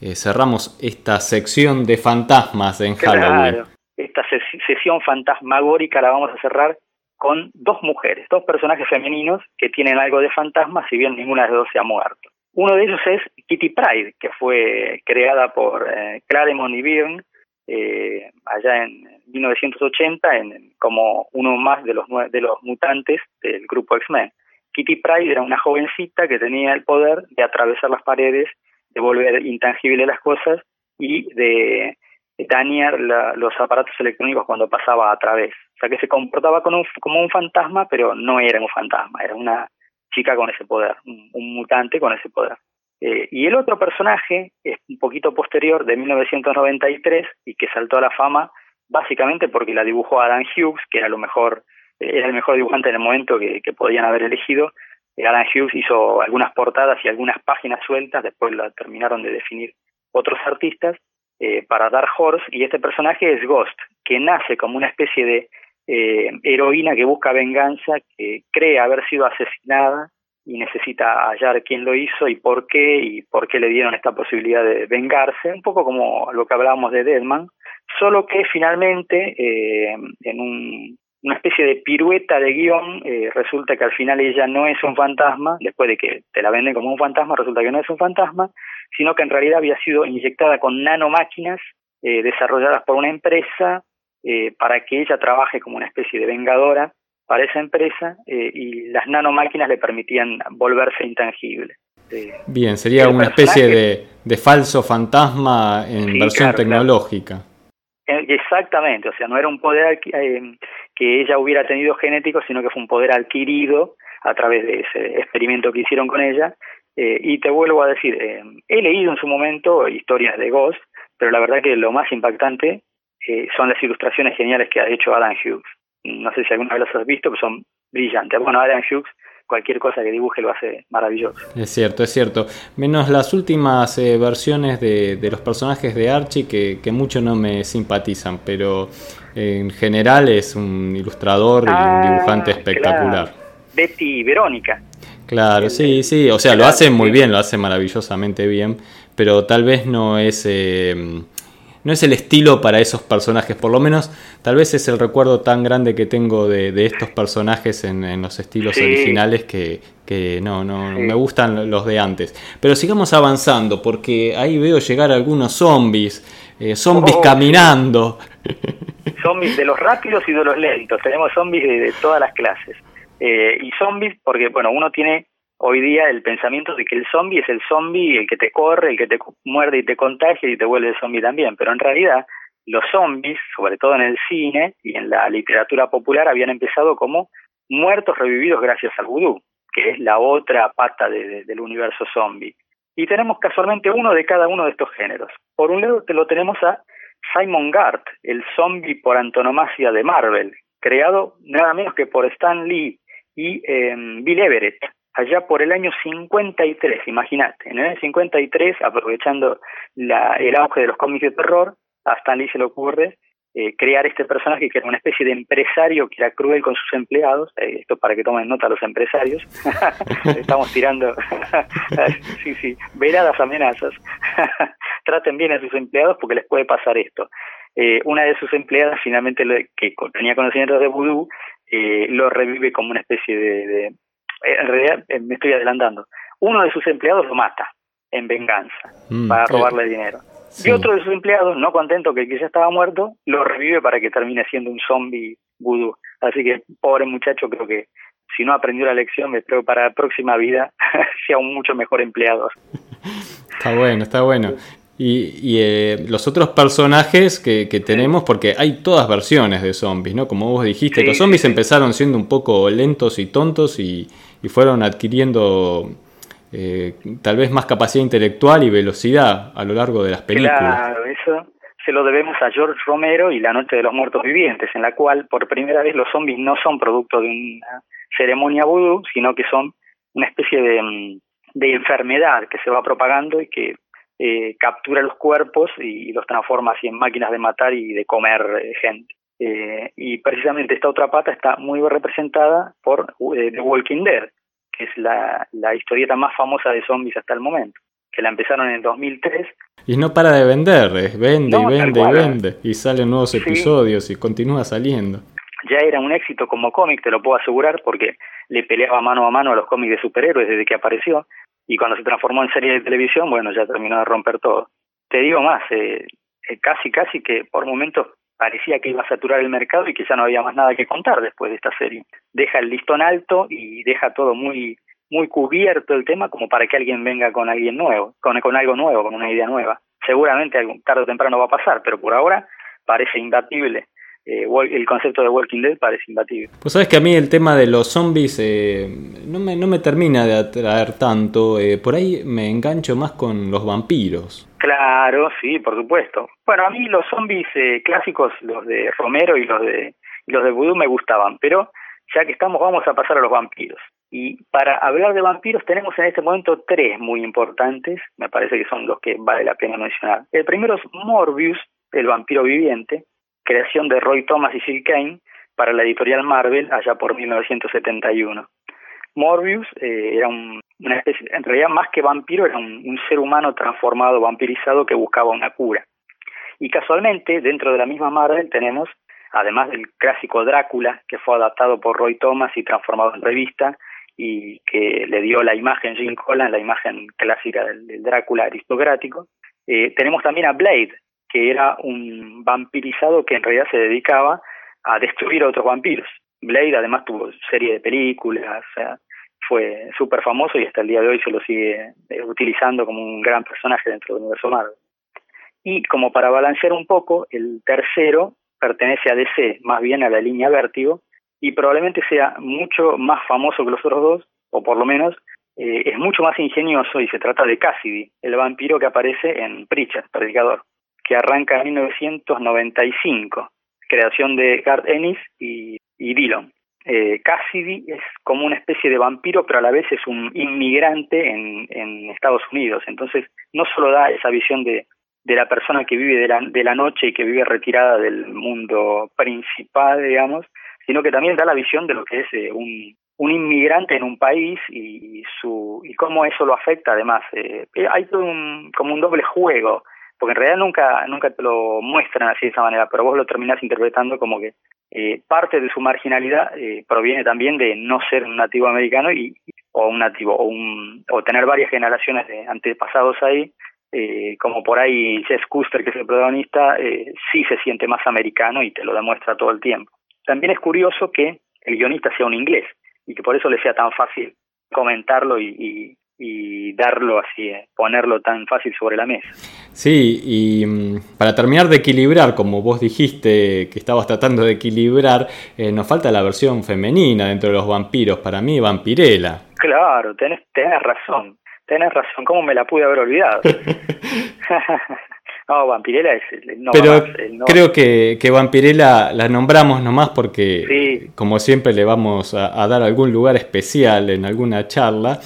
[SPEAKER 1] eh, cerramos esta sección de fantasmas en Halloween.
[SPEAKER 3] Esta sesión fantasmagórica la vamos a cerrar con dos mujeres, dos personajes femeninos que tienen algo de fantasma, si bien ninguna de dos se ha muerto. Uno de ellos es Kitty Pride, que fue creada por eh, Claremont y Byrne eh, allá en 1980 en, como uno más de los, de los mutantes del grupo X-Men. Kitty Pride era una jovencita que tenía el poder de atravesar las paredes, de volver intangible las cosas y de dañar los aparatos electrónicos cuando pasaba a través. O sea que se comportaba como un fantasma, pero no era un fantasma, era una chica con ese poder, un, mutante con ese poder. Eh, y el otro personaje es un poquito posterior, de 1993, y que saltó a la fama básicamente porque la dibujó Adam Hughes, que era lo mejor, eh, era el mejor dibujante en el momento que, que podían haber elegido. Eh, Adam Hughes hizo algunas portadas y algunas páginas sueltas, después la terminaron de definir otros artistas, eh, para Dark Horse y este personaje es Ghost, que nace como una especie de eh, heroína que busca venganza, que cree haber sido asesinada y necesita hallar quién lo hizo y por qué y por qué le dieron esta posibilidad de vengarse, un poco como lo que hablábamos de Deadman, solo que finalmente eh, en un, una especie de pirueta de guion eh, resulta que al final ella no es un fantasma, después de que te la venden como un fantasma, resulta que no es un fantasma, sino que en realidad había sido inyectada con nanomáquinas eh, desarrolladas por una empresa eh, para que ella trabaje como una especie de vengadora para esa empresa eh, y las nanomáquinas le permitían volverse intangible.
[SPEAKER 1] Bien, sería una especie de, de, falso fantasma en versión tecnológica.
[SPEAKER 3] Exactamente, o sea, no era un poder que ella hubiera tenido genético, sino que fue un poder adquirido a través de ese experimento que hicieron con ella eh, y te vuelvo a decir, eh, he leído en su momento historias de Ghost, pero la verdad que lo más impactante eh, son las ilustraciones geniales que ha hecho Adam Hughes. No sé si alguna vez las has visto, pero son brillantes. Bueno, Adam Hughes cualquier cosa que dibuje lo hace maravilloso.
[SPEAKER 1] Es cierto, es cierto. Menos las últimas versiones de, de, los personajes de Archie que, que mucho no me simpatizan, pero en general es un ilustrador y un ah, dibujante espectacular.
[SPEAKER 3] Betty y Verónica.
[SPEAKER 1] Claro, sí, sí, o sea, lo hace muy bien, lo hace maravillosamente bien, pero tal vez no es, eh, no es el estilo para esos personajes, por lo menos tal vez es el recuerdo tan grande que tengo de, de estos personajes en, los estilos originales que, que no, no, me gustan los de antes. Pero sigamos avanzando, porque ahí veo llegar algunos zombies, eh, zombies oh, caminando.
[SPEAKER 3] Zombies de los rápidos y de los lentos, tenemos zombies de todas las clases. Eh, y zombies, porque bueno, uno tiene hoy día el pensamiento de que el zombie es el zombie, el que te corre, el que te muerde y te contagia y te vuelve zombie también, pero en realidad los zombies, sobre todo en el cine y en la literatura popular, habían empezado como muertos revividos gracias al vudú, que es la otra pata del universo zombie. Y tenemos casualmente uno de cada uno de estos géneros. Por un lado te lo tenemos a Simon Gart, el zombie por antonomasia de Marvel, creado nada menos que por Stan Lee y eh, Bill Everett, allá por el año 53, imagínate, en el año 53, aprovechando la, el auge de los cómics de terror, a Stan Lee se le ocurre eh, crear este personaje que era una especie de empresario que era cruel con sus empleados, eh, esto para que tomen nota los empresarios, estamos tirando, sí, sí, veradas amenazas, traten bien a sus empleados porque les puede pasar esto. Eh, una de sus empleadas finalmente, que tenía conocimientos de vudú, eh, lo revive como una especie de, En realidad, eh, me estoy adelantando. Uno de sus empleados lo mata en venganza mm, para robarle dinero. Y otro de sus empleados, no contento que ya estaba muerto, lo revive para que termine siendo un zombie vudú. Así que, pobre muchacho, creo que si no aprendió la lección, me espero para la próxima vida sea un mucho mejor empleado.
[SPEAKER 1] Está bueno, está bueno. Y, eh, los otros personajes que, tenemos, porque hay todas versiones de zombies, ¿no? Como vos dijiste, los zombies empezaron siendo un poco lentos y tontos y, fueron adquiriendo eh, tal vez más capacidad intelectual y velocidad a lo largo de las películas.
[SPEAKER 3] Claro, eso se lo debemos a George Romero y La Noche de los Muertos Vivientes, en la cual por primera vez los zombies no son producto de una ceremonia vudú, sino que son una especie de, mm, de enfermedad que se va propagando y que eh, captura los cuerpos y, los transforma así en máquinas de matar y de comer eh, gente. Eh, y precisamente esta otra pata está muy representada por The Walking Dead, que es la, la historieta más famosa de zombies hasta el momento, que la empezaron en el 2003.
[SPEAKER 1] Y no para de vender, vende y vende y vende, y salen nuevos episodios y continúa saliendo.
[SPEAKER 3] Ya era un éxito como cómic, te lo puedo asegurar, porque le peleaba mano a mano a los cómics de superhéroes desde que apareció y cuando se transformó en serie de televisión, bueno, ya terminó de romper todo. Te digo más, eh, eh, casi, casi que por momentos parecía que iba a saturar el mercado y que ya no había más nada que contar después de esta serie. Deja el listón alto y deja todo muy muy cubierto el tema como para que alguien venga con alguien nuevo, con, con algo nuevo, con una idea nueva. Seguramente tarde o temprano va a pasar, pero por ahora parece imbatible eh, el concepto de Walking Dead parece imbatible.
[SPEAKER 1] Pues sabes que a mí el tema de los zombies eh, no, me, no me termina de atraer tanto, eh, por ahí me engancho más con los vampiros.
[SPEAKER 3] Claro, sí, por supuesto. Bueno, a mí los zombies clásicos, los de Romero y los de, los de Voodoo me gustaban, pero ya que estamos vamos a pasar a los vampiros. Y para hablar de vampiros tenemos en este momento tres muy importantes, me parece que son los que vale la pena mencionar. El primero es Morbius, el vampiro viviente, creación de Roy Thomas y Phil Kane para la editorial Marvel allá por 1971. Morbius eh, era un, una especie, en realidad más que vampiro, era un, ser humano transformado, vampirizado que buscaba una cura. Y casualmente, dentro de la misma Marvel tenemos, además del clásico Drácula, que fue adaptado por Roy Thomas y transformado en revista, y que le dio la imagen Jim Collan, la imagen clásica del, Drácula aristocrático, eh, tenemos también a Blade, que era un vampirizado que en realidad se dedicaba a destruir a otros vampiros. Blade además tuvo serie de películas, o sea, fue súper famoso y hasta el día de hoy se lo sigue eh, utilizando como un gran personaje dentro del universo Marvel. Y como para balancear un poco, el tercero pertenece a DC, más bien a la línea Vértigo, y probablemente sea mucho más famoso que los otros dos, o por lo menos eh, es mucho más ingenioso y se trata de Cassidy, el vampiro que aparece en Preacher, Predicador que arranca en 1995, creación de Garth Ennis y, y Dillon. Eh, Cassidy es como una especie de vampiro, pero a la vez es un inmigrante en, en Estados Unidos. Entonces, no solo da esa visión de, de la persona que vive de la, de la noche y que vive retirada del mundo principal, digamos, sino que también da la visión de lo que es eh, un, un inmigrante en un país y su y cómo eso lo afecta además. Eh, hay todo un, como un doble juego porque en realidad nunca, nunca te lo muestran así de esa manera, pero vos lo terminás interpretando como que eh, parte de su marginalidad eh, proviene también de no ser un nativo americano y o un nativo o, un, o tener varias generaciones de antepasados ahí, eh, como por ahí Jess Custer, que es el protagonista, eh, sí se siente más americano y te lo demuestra todo el tiempo. También es curioso que el guionista sea un inglés y que por eso le sea tan fácil comentarlo y, y darlo así, eh, ponerlo tan fácil sobre la mesa.
[SPEAKER 1] Sí, y mm, para terminar de equilibrar, como vos dijiste que estabas tratando de equilibrar, eh, nos falta la versión femenina dentro de los vampiros, para mí Vampirela.
[SPEAKER 3] Claro, tenés, tenés razón, tenés razón, ¿cómo me la pude haber olvidado? no, Vampirela es el no
[SPEAKER 1] Pero creo que, que Vampirela la nombramos nomás porque, como siempre, le vamos a dar algún lugar especial en alguna charla.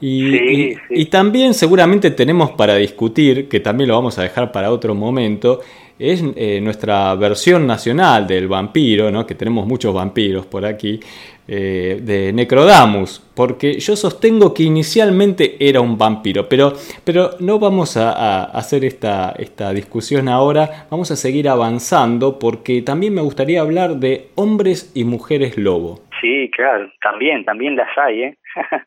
[SPEAKER 1] Y, y, también seguramente tenemos para discutir, que también lo vamos a dejar para otro momento, es eh, nuestra versión nacional del vampiro, ¿no? que tenemos muchos vampiros por aquí, eh, de Necrodamus, porque yo sostengo que inicialmente era un vampiro, pero, pero no vamos a, hacer esta, esta, discusión ahora, vamos a seguir avanzando porque también me gustaría hablar de hombres y mujeres lobo.
[SPEAKER 3] Sí, claro, también, también las hay, ¿eh?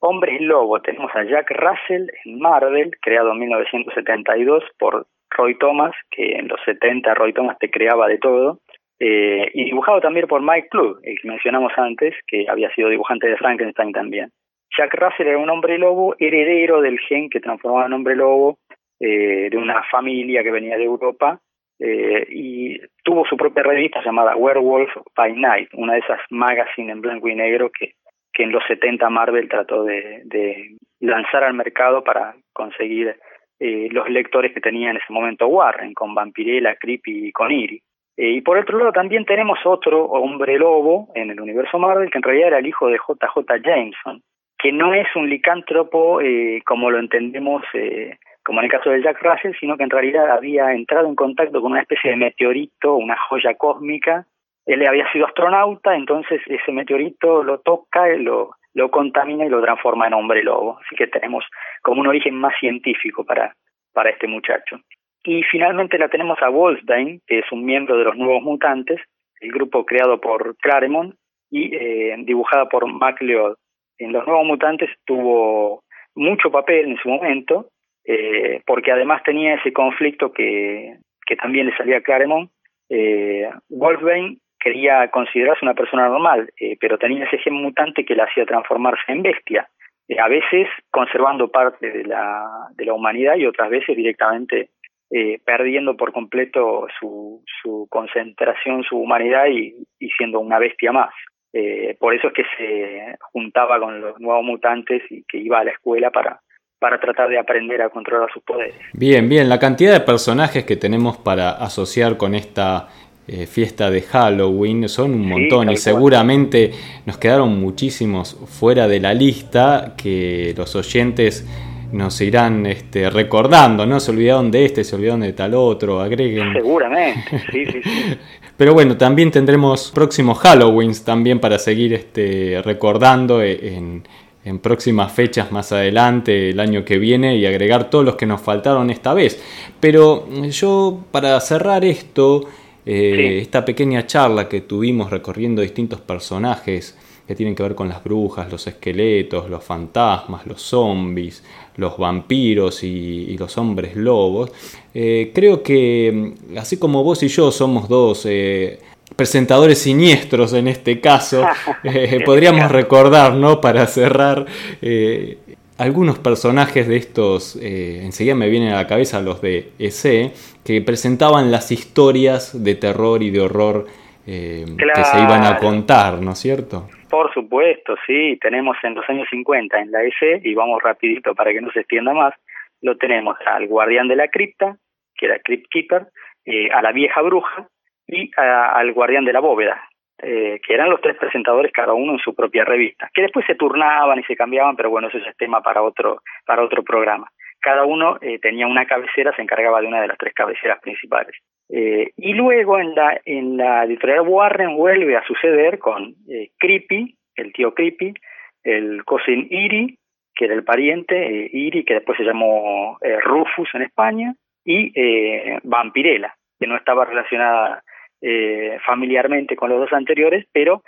[SPEAKER 3] hombres lobo, tenemos a Jack Russell en Marvel, creado en 1972 por Roy Thomas, que en los 70 Roy Thomas te creaba de todo. Eh, y dibujado también por Mike Plug, el que mencionamos antes, que había sido dibujante de Frankenstein también. Jack Russell era un hombre lobo, heredero del gen que transformaba en hombre lobo eh, de una familia que venía de Europa eh, y tuvo su propia revista llamada Werewolf by Night, una de esas magazines en blanco y negro que, que en los 70 Marvel trató de, lanzar al mercado para conseguir los lectores que tenía en ese momento Warren, con Vampirella, Creepy y con Iri. Eh, y por otro lado también tenemos otro hombre lobo en el universo Marvel que en realidad era el hijo de JJ Jameson, que no es un licántropo eh, como lo entendemos eh, como en el caso de Jack Russell, sino que en realidad había entrado en contacto con una especie de meteorito, una joya cósmica. Él había sido astronauta, entonces ese meteorito lo toca, lo, lo contamina y lo transforma en hombre lobo. Así que tenemos como un origen más científico para, para este muchacho. Y finalmente la tenemos a Wolfsbane, que es un miembro de los Nuevos Mutantes, el grupo creado por Claremont y eh, dibujada por MacLeod. En los Nuevos Mutantes tuvo mucho papel en su momento, eh, porque además tenía ese conflicto que, que también le salía a Claremont. Eh, quería considerarse una persona normal, eh, pero tenía ese gen mutante que le hacía transformarse en bestia, a veces conservando parte de la, de la humanidad y otras veces directamente eh, perdiendo por completo su, su concentración, su humanidad y, siendo una bestia más. Eh, por eso es que se juntaba con los nuevos mutantes y que iba a la escuela para, para tratar de aprender a controlar sus poderes.
[SPEAKER 1] Bien, bien, la cantidad de personajes que tenemos para asociar con esta eh, fiesta de Halloween son un montón y seguramente nos quedaron muchísimos fuera de la lista que los oyentes nos irán este, recordando, ¿no? Se olvidaron de este, se olvidaron de tal otro, agreguen.
[SPEAKER 3] Seguramente, sí, sí, sí.
[SPEAKER 1] Pero bueno, también tendremos próximos Halloweens también para seguir este, recordando en, en próximas fechas más adelante, el año que viene, y agregar todos los que nos faltaron esta vez. Pero yo, para cerrar esto, eh, esta pequeña charla que tuvimos recorriendo distintos personajes, que tienen que ver con las brujas, los esqueletos, los fantasmas, los zombies, los vampiros y, los hombres lobos. Eh, creo que mm, así como vos y yo somos dos eh, presentadores siniestros en este caso, eh, podríamos recordar, ¿no? Para cerrar algunos personajes de estos, enseguida me vienen a la cabeza los de EC, que presentaban las historias de terror y de horror que se iban a contar, ¿no es cierto?
[SPEAKER 3] Por supuesto, sí, tenemos en los años 50 en la EC, y vamos rapidito para que no se extienda más, lo tenemos al guardián de la cripta, que era Crypt Keeper, eh, a la vieja bruja y al guardián de la bóveda, eh, que eran los tres presentadores cada uno en su propia revista, que después se turnaban y se cambiaban, pero bueno, eso es tema para otro, para otro programa. Cada uno eh, tenía una cabecera, se encargaba de una de las tres cabeceras principales. Eh, y luego en la, en la editorial Warren vuelve a suceder con eh, Creepy, el tío Creepy, el cousin Iri, que era el pariente, eh, Iri, que después se llamó eh, Rufus en España, y Vampirella, que no estaba relacionada familiarmente con los dos anteriores, pero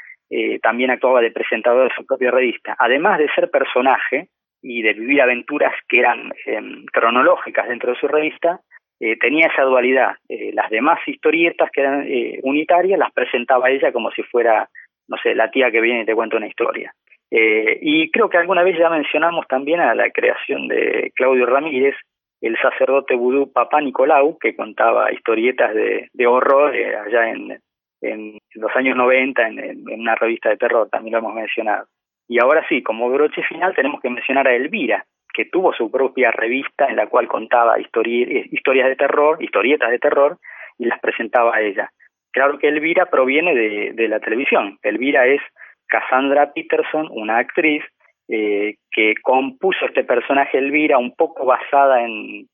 [SPEAKER 3] también actuaba de presentador de su propia revista. Además de ser personaje y de vivir aventuras que eran em, cronológicas dentro de su revista, eh, tenía esa dualidad. Eh, las demás historietas que eran eh, unitarias las presentaba ella como si fuera, no sé, la tía que viene y te cuenta una historia. y creo que alguna vez ya mencionamos también a la creación de Claudio Ramírez, el sacerdote vudú Papá Nicolau, que contaba historietas de, de horror allá en, en los años 90 en, una revista de terror, también lo hemos mencionado. Y ahora sí, como broche final tenemos que mencionar a Elvira, que tuvo su propia revista en la cual contaba eh, historias de terror, historietas de terror, y las presentaba a ella. Claro que Elvira proviene de, de la televisión. Elvira es Cassandra Peterson, una actriz eh, que compuso este personaje Elvira un poco basada en,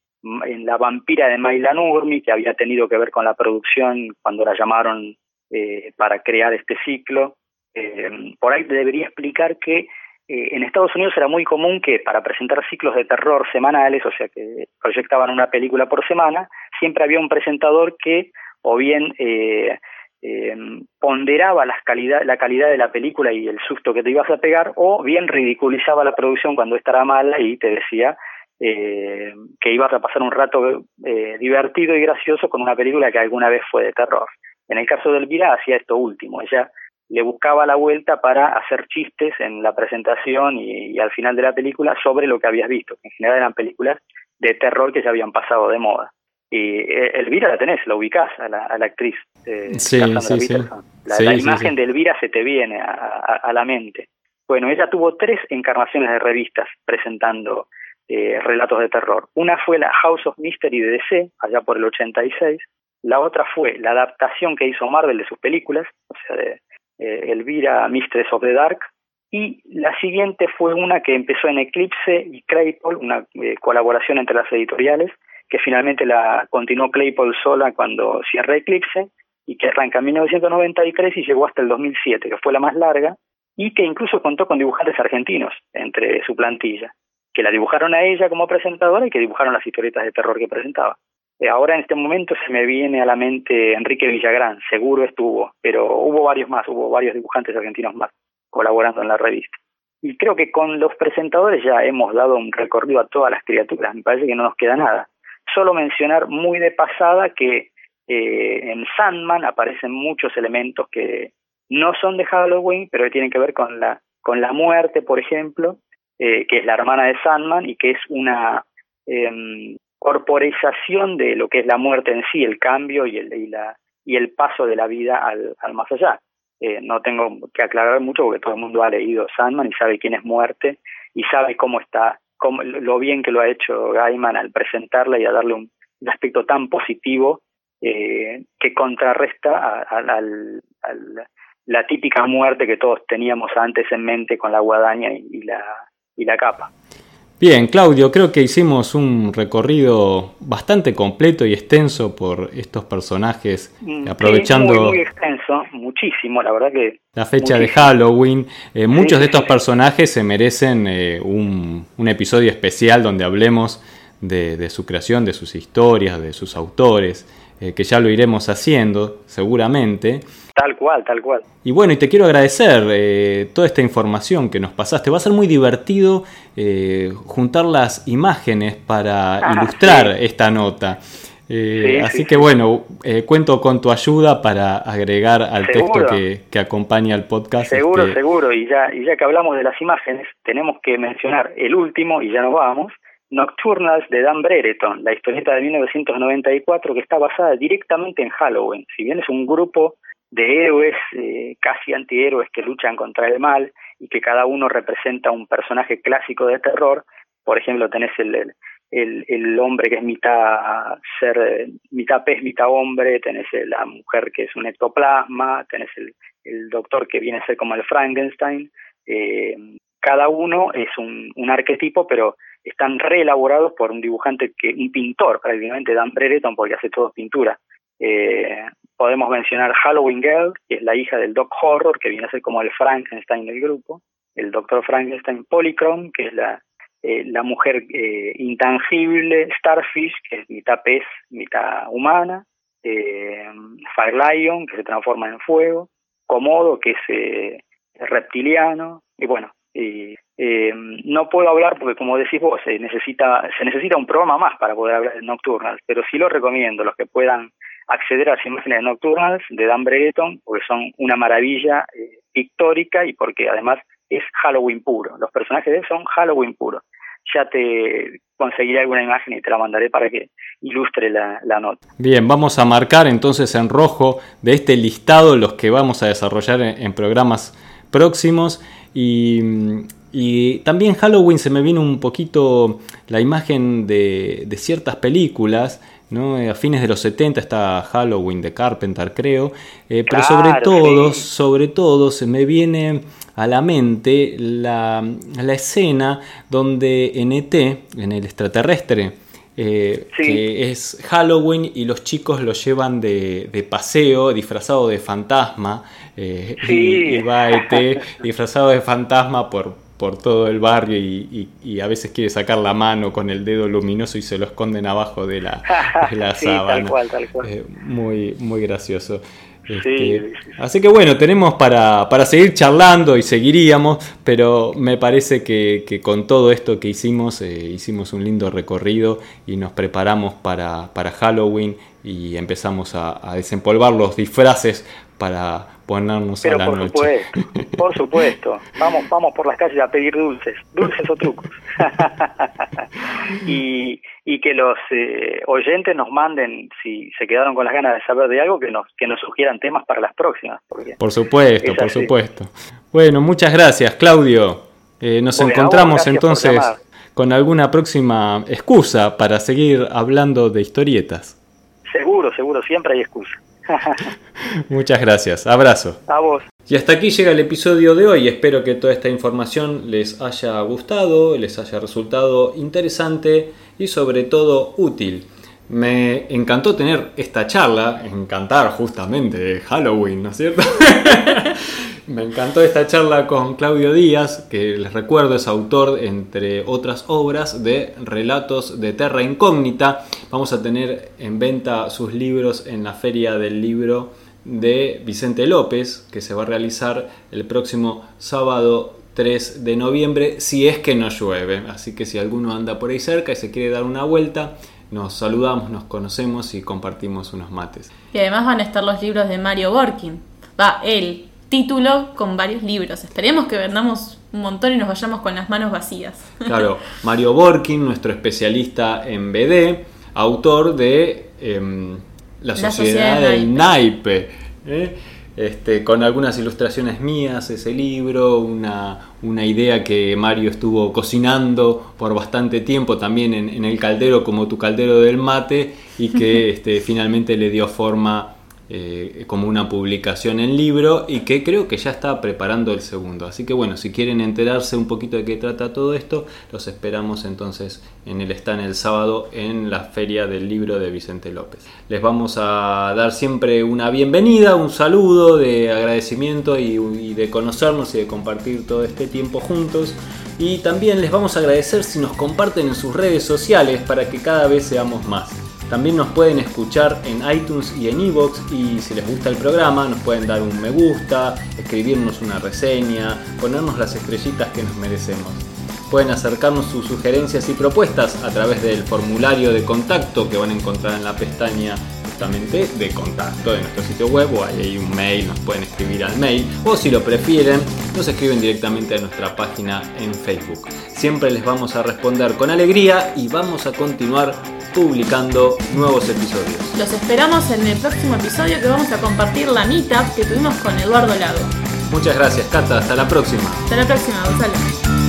[SPEAKER 3] en la vampira de Mayla Nurmi, que había tenido que ver con la producción cuando la llamaron eh, para crear este ciclo. por ahí debería explicar que en Estados Unidos era muy común que para presentar ciclos de terror semanales, o sea que proyectaban una película por semana, siempre había un presentador que o bien eh, eh, ponderaba las calidad, la calidad de la película y el susto que te ibas a pegar, o bien ridiculizaba la producción cuando esta era mala y te decía eh, que ibas a pasar un rato eh, divertido y gracioso con una película que alguna vez fue de terror. En el caso de Elvira hacía esto último, ella le buscaba la vuelta para hacer chistes en la presentación y, y, al final de la película sobre lo que habías visto, que en general eran películas de terror que ya habían pasado de moda. Y eh, Elvira la tenés, la ubicás a la, a la actriz.
[SPEAKER 1] Eh, sí, sí, sí.
[SPEAKER 3] La, imagen de Elvira se te viene a, a, la mente. Bueno, ella tuvo tres encarnaciones de revistas presentando eh, relatos de terror. Una fue la House of Mystery de DC, allá por el 86. La otra fue la adaptación que hizo Marvel de sus películas, o sea, de eh, Elvira Mistress of the Dark. Y la siguiente fue una que empezó en Eclipse y Craypole, una eh, colaboración entre las editoriales, que finalmente la continuó Claypole sola cuando cierra Eclipse y que arranca en 1993 y llegó hasta el 2007, que fue la más larga, y que incluso contó con dibujantes argentinos entre su plantilla, que la dibujaron a ella como presentadora y que dibujaron las historietas de terror que presentaba. Eh, ahora en este momento se me viene a la mente Enrique Villagrán, seguro estuvo, pero hubo varios más, hubo varios dibujantes argentinos más colaborando en la revista. Y creo que con los presentadores ya hemos dado un recorrido a todas las criaturas, me parece que no nos queda nada. Solo mencionar muy de pasada que eh, en Sandman aparecen muchos elementos que no son de Halloween, pero que tienen que ver con la, con la muerte, por ejemplo, eh, que es la hermana de Sandman y que es una eh, corporización de lo que es la muerte en sí, el cambio y el, y la, y el paso de la vida al, al más allá. Eh, no tengo que aclarar mucho porque todo el mundo ha leído Sandman y sabe quién es muerte y sabe cómo está como, lo bien que lo ha hecho Gaiman al presentarla y a darle un, aspecto tan positivo eh, que contrarresta a, a, la típica muerte que todos teníamos antes en mente con la guadaña y, la, y la capa.
[SPEAKER 1] Bien, Claudio, creo que hicimos un recorrido bastante completo y extenso por estos personajes, mm, aprovechando...
[SPEAKER 3] muy, extenso, muchísimo, la verdad que...
[SPEAKER 1] La fecha de Halloween. Eh, muchos de estos personajes se merecen eh, un, un, episodio especial donde hablemos de, de, su creación, de sus historias, de sus autores, eh, que ya lo iremos haciendo seguramente.
[SPEAKER 3] Tal cual, tal cual.
[SPEAKER 1] Y bueno, y te quiero agradecer eh, toda esta información que nos pasaste. Va a ser muy divertido eh, juntar las imágenes para ah, ilustrar esta nota. Eh, así que bueno, cuento con tu ayuda para agregar al texto que, que, acompaña al podcast.
[SPEAKER 3] Seguro, este seguro. Y ya, y ya que hablamos de las imágenes, tenemos que mencionar el último, y ya nos vamos, Nocturnals de Dan Brereton, la historieta de 1994 que está basada directamente en Halloween. Si bien es un grupo de héroes, eh, casi antihéroes que luchan contra el mal y que cada uno representa un personaje clásico de terror. Por ejemplo, tenés el, el, el hombre que es mitad ser, mitad pez, mitad hombre, tenés la mujer que es un ectoplasma, tenés el, el doctor que viene a ser como el Frankenstein. Eh, cada uno es un, un arquetipo, pero están reelaborados por un dibujante que, un pintor prácticamente, Dan Brereton, porque hace todo pintura. Eh, podemos mencionar Halloween Girl, que es la hija del Doc Horror, que viene a ser como el Frankenstein del grupo, el Doctor Frankenstein Polychrome, que es la, eh, la mujer eh, intangible, Starfish, que es mitad pez, mitad humana, eh, Fire Lion, que se transforma en fuego, Komodo, que es eh, reptiliano, y bueno, y, no puedo hablar porque como decís vos, se necesita, se necesita un programa más para poder hablar de Nocturnal, pero sí lo recomiendo, los que puedan acceder a las imágenes nocturnas de Dan Brereton, porque son una maravilla eh, pictórica y porque además es Halloween puro. Los personajes de él son Halloween puro. Ya te conseguiré alguna imagen y te la mandaré para que ilustre la, nota.
[SPEAKER 1] Bien, vamos a marcar entonces en rojo de este listado los que vamos a desarrollar en, programas próximos y, y también Halloween se me vino un poquito la imagen de, de ciertas películas a fines de los 70 está Halloween de Carpenter, creo. Eh, pero sobre todo, sobre todo, se me viene a la mente la, escena donde en ET, en el extraterrestre, eh, que es Halloween y los chicos lo llevan de, de paseo disfrazado de fantasma. Eh, y, va ET disfrazado de fantasma por, por todo el barrio y, a veces quiere sacar la mano con el dedo luminoso y se lo esconden abajo de la, la sábana. Eh, muy, muy gracioso. Este, así que bueno, tenemos para, seguir charlando y seguiríamos, pero me parece que, con todo esto que hicimos, eh, hicimos un lindo recorrido y nos preparamos para, Halloween y empezamos a, desempolvar los disfraces para ponernos a la
[SPEAKER 3] por
[SPEAKER 1] noche.
[SPEAKER 3] Supuesto, por supuesto, vamos, vamos por las calles a pedir dulces, dulces o trucos. y y que los eh, oyentes nos manden, si se quedaron con las ganas de saber de algo, que nos, que nos sugieran temas para las próximas.
[SPEAKER 1] Por supuesto, por supuesto. Bueno, muchas gracias, Claudio. Eh, nos encontramos entonces con alguna próxima excusa para seguir hablando de historietas.
[SPEAKER 3] Seguro, seguro, siempre hay excusa.
[SPEAKER 1] Muchas gracias, abrazo.
[SPEAKER 3] A vos.
[SPEAKER 1] Y hasta aquí llega el episodio de hoy. Espero que toda esta información les haya gustado, les haya resultado interesante y sobre todo útil. Me encantó tener esta charla, encantar justamente Halloween, ¿no es cierto? Me encantó esta charla con Claudio Díaz, que les recuerdo es autor, entre otras obras, de Relatos de Terra Incógnita. Vamos a tener en venta sus libros en la Feria del Libro de Vicente López, que se va a realizar el próximo sábado 3 de noviembre, si es que no llueve. Así que si alguno anda por ahí cerca y se quiere dar una vuelta, nos saludamos, nos conocemos y compartimos unos mates.
[SPEAKER 2] Y además van a estar los libros de Mario Borkin. Va, el título con varios libros. Esperemos que vendamos un montón y nos vayamos con las manos vacías.
[SPEAKER 1] Claro, Mario Borkin, nuestro especialista en BD, autor de em, La, Sociedad, del Naipe. ¿eh? Este, con algunas ilustraciones mías, ese libro, una, idea que Mario estuvo cocinando por bastante tiempo también en, el caldero como tu caldero del mate y que este, finalmente le dio forma eh, como una publicación en libro y que creo que ya está preparando el segundo. Así que bueno, si quieren enterarse un poquito de qué trata todo esto, los esperamos entonces en el stand el sábado en la feria del libro de Vicente López. Les vamos a dar siempre una bienvenida, un saludo de agradecimiento y, y de conocernos y de compartir todo este tiempo juntos. Y también les vamos a agradecer si nos comparten en sus redes sociales para que cada vez seamos más. También nos pueden escuchar en iTunes y en Evox y si les gusta el programa nos pueden dar un me gusta, escribirnos una reseña, ponernos las estrellitas que nos merecemos. Pueden acercarnos sus sugerencias y propuestas a través del formulario de contacto que van a encontrar en la pestaña justamente de contacto de nuestro sitio web o ahí hay un mail, nos pueden escribir al mail o si lo prefieren nos escriben directamente a nuestra página en Facebook. Siempre les vamos a responder con alegría y vamos a continuar publicando nuevos episodios.
[SPEAKER 2] Los esperamos en el próximo episodio que vamos a compartir la meetup que tuvimos con Eduardo Lago.
[SPEAKER 1] Muchas gracias, Cata. Hasta la próxima.
[SPEAKER 2] Hasta la próxima, Gonzalo.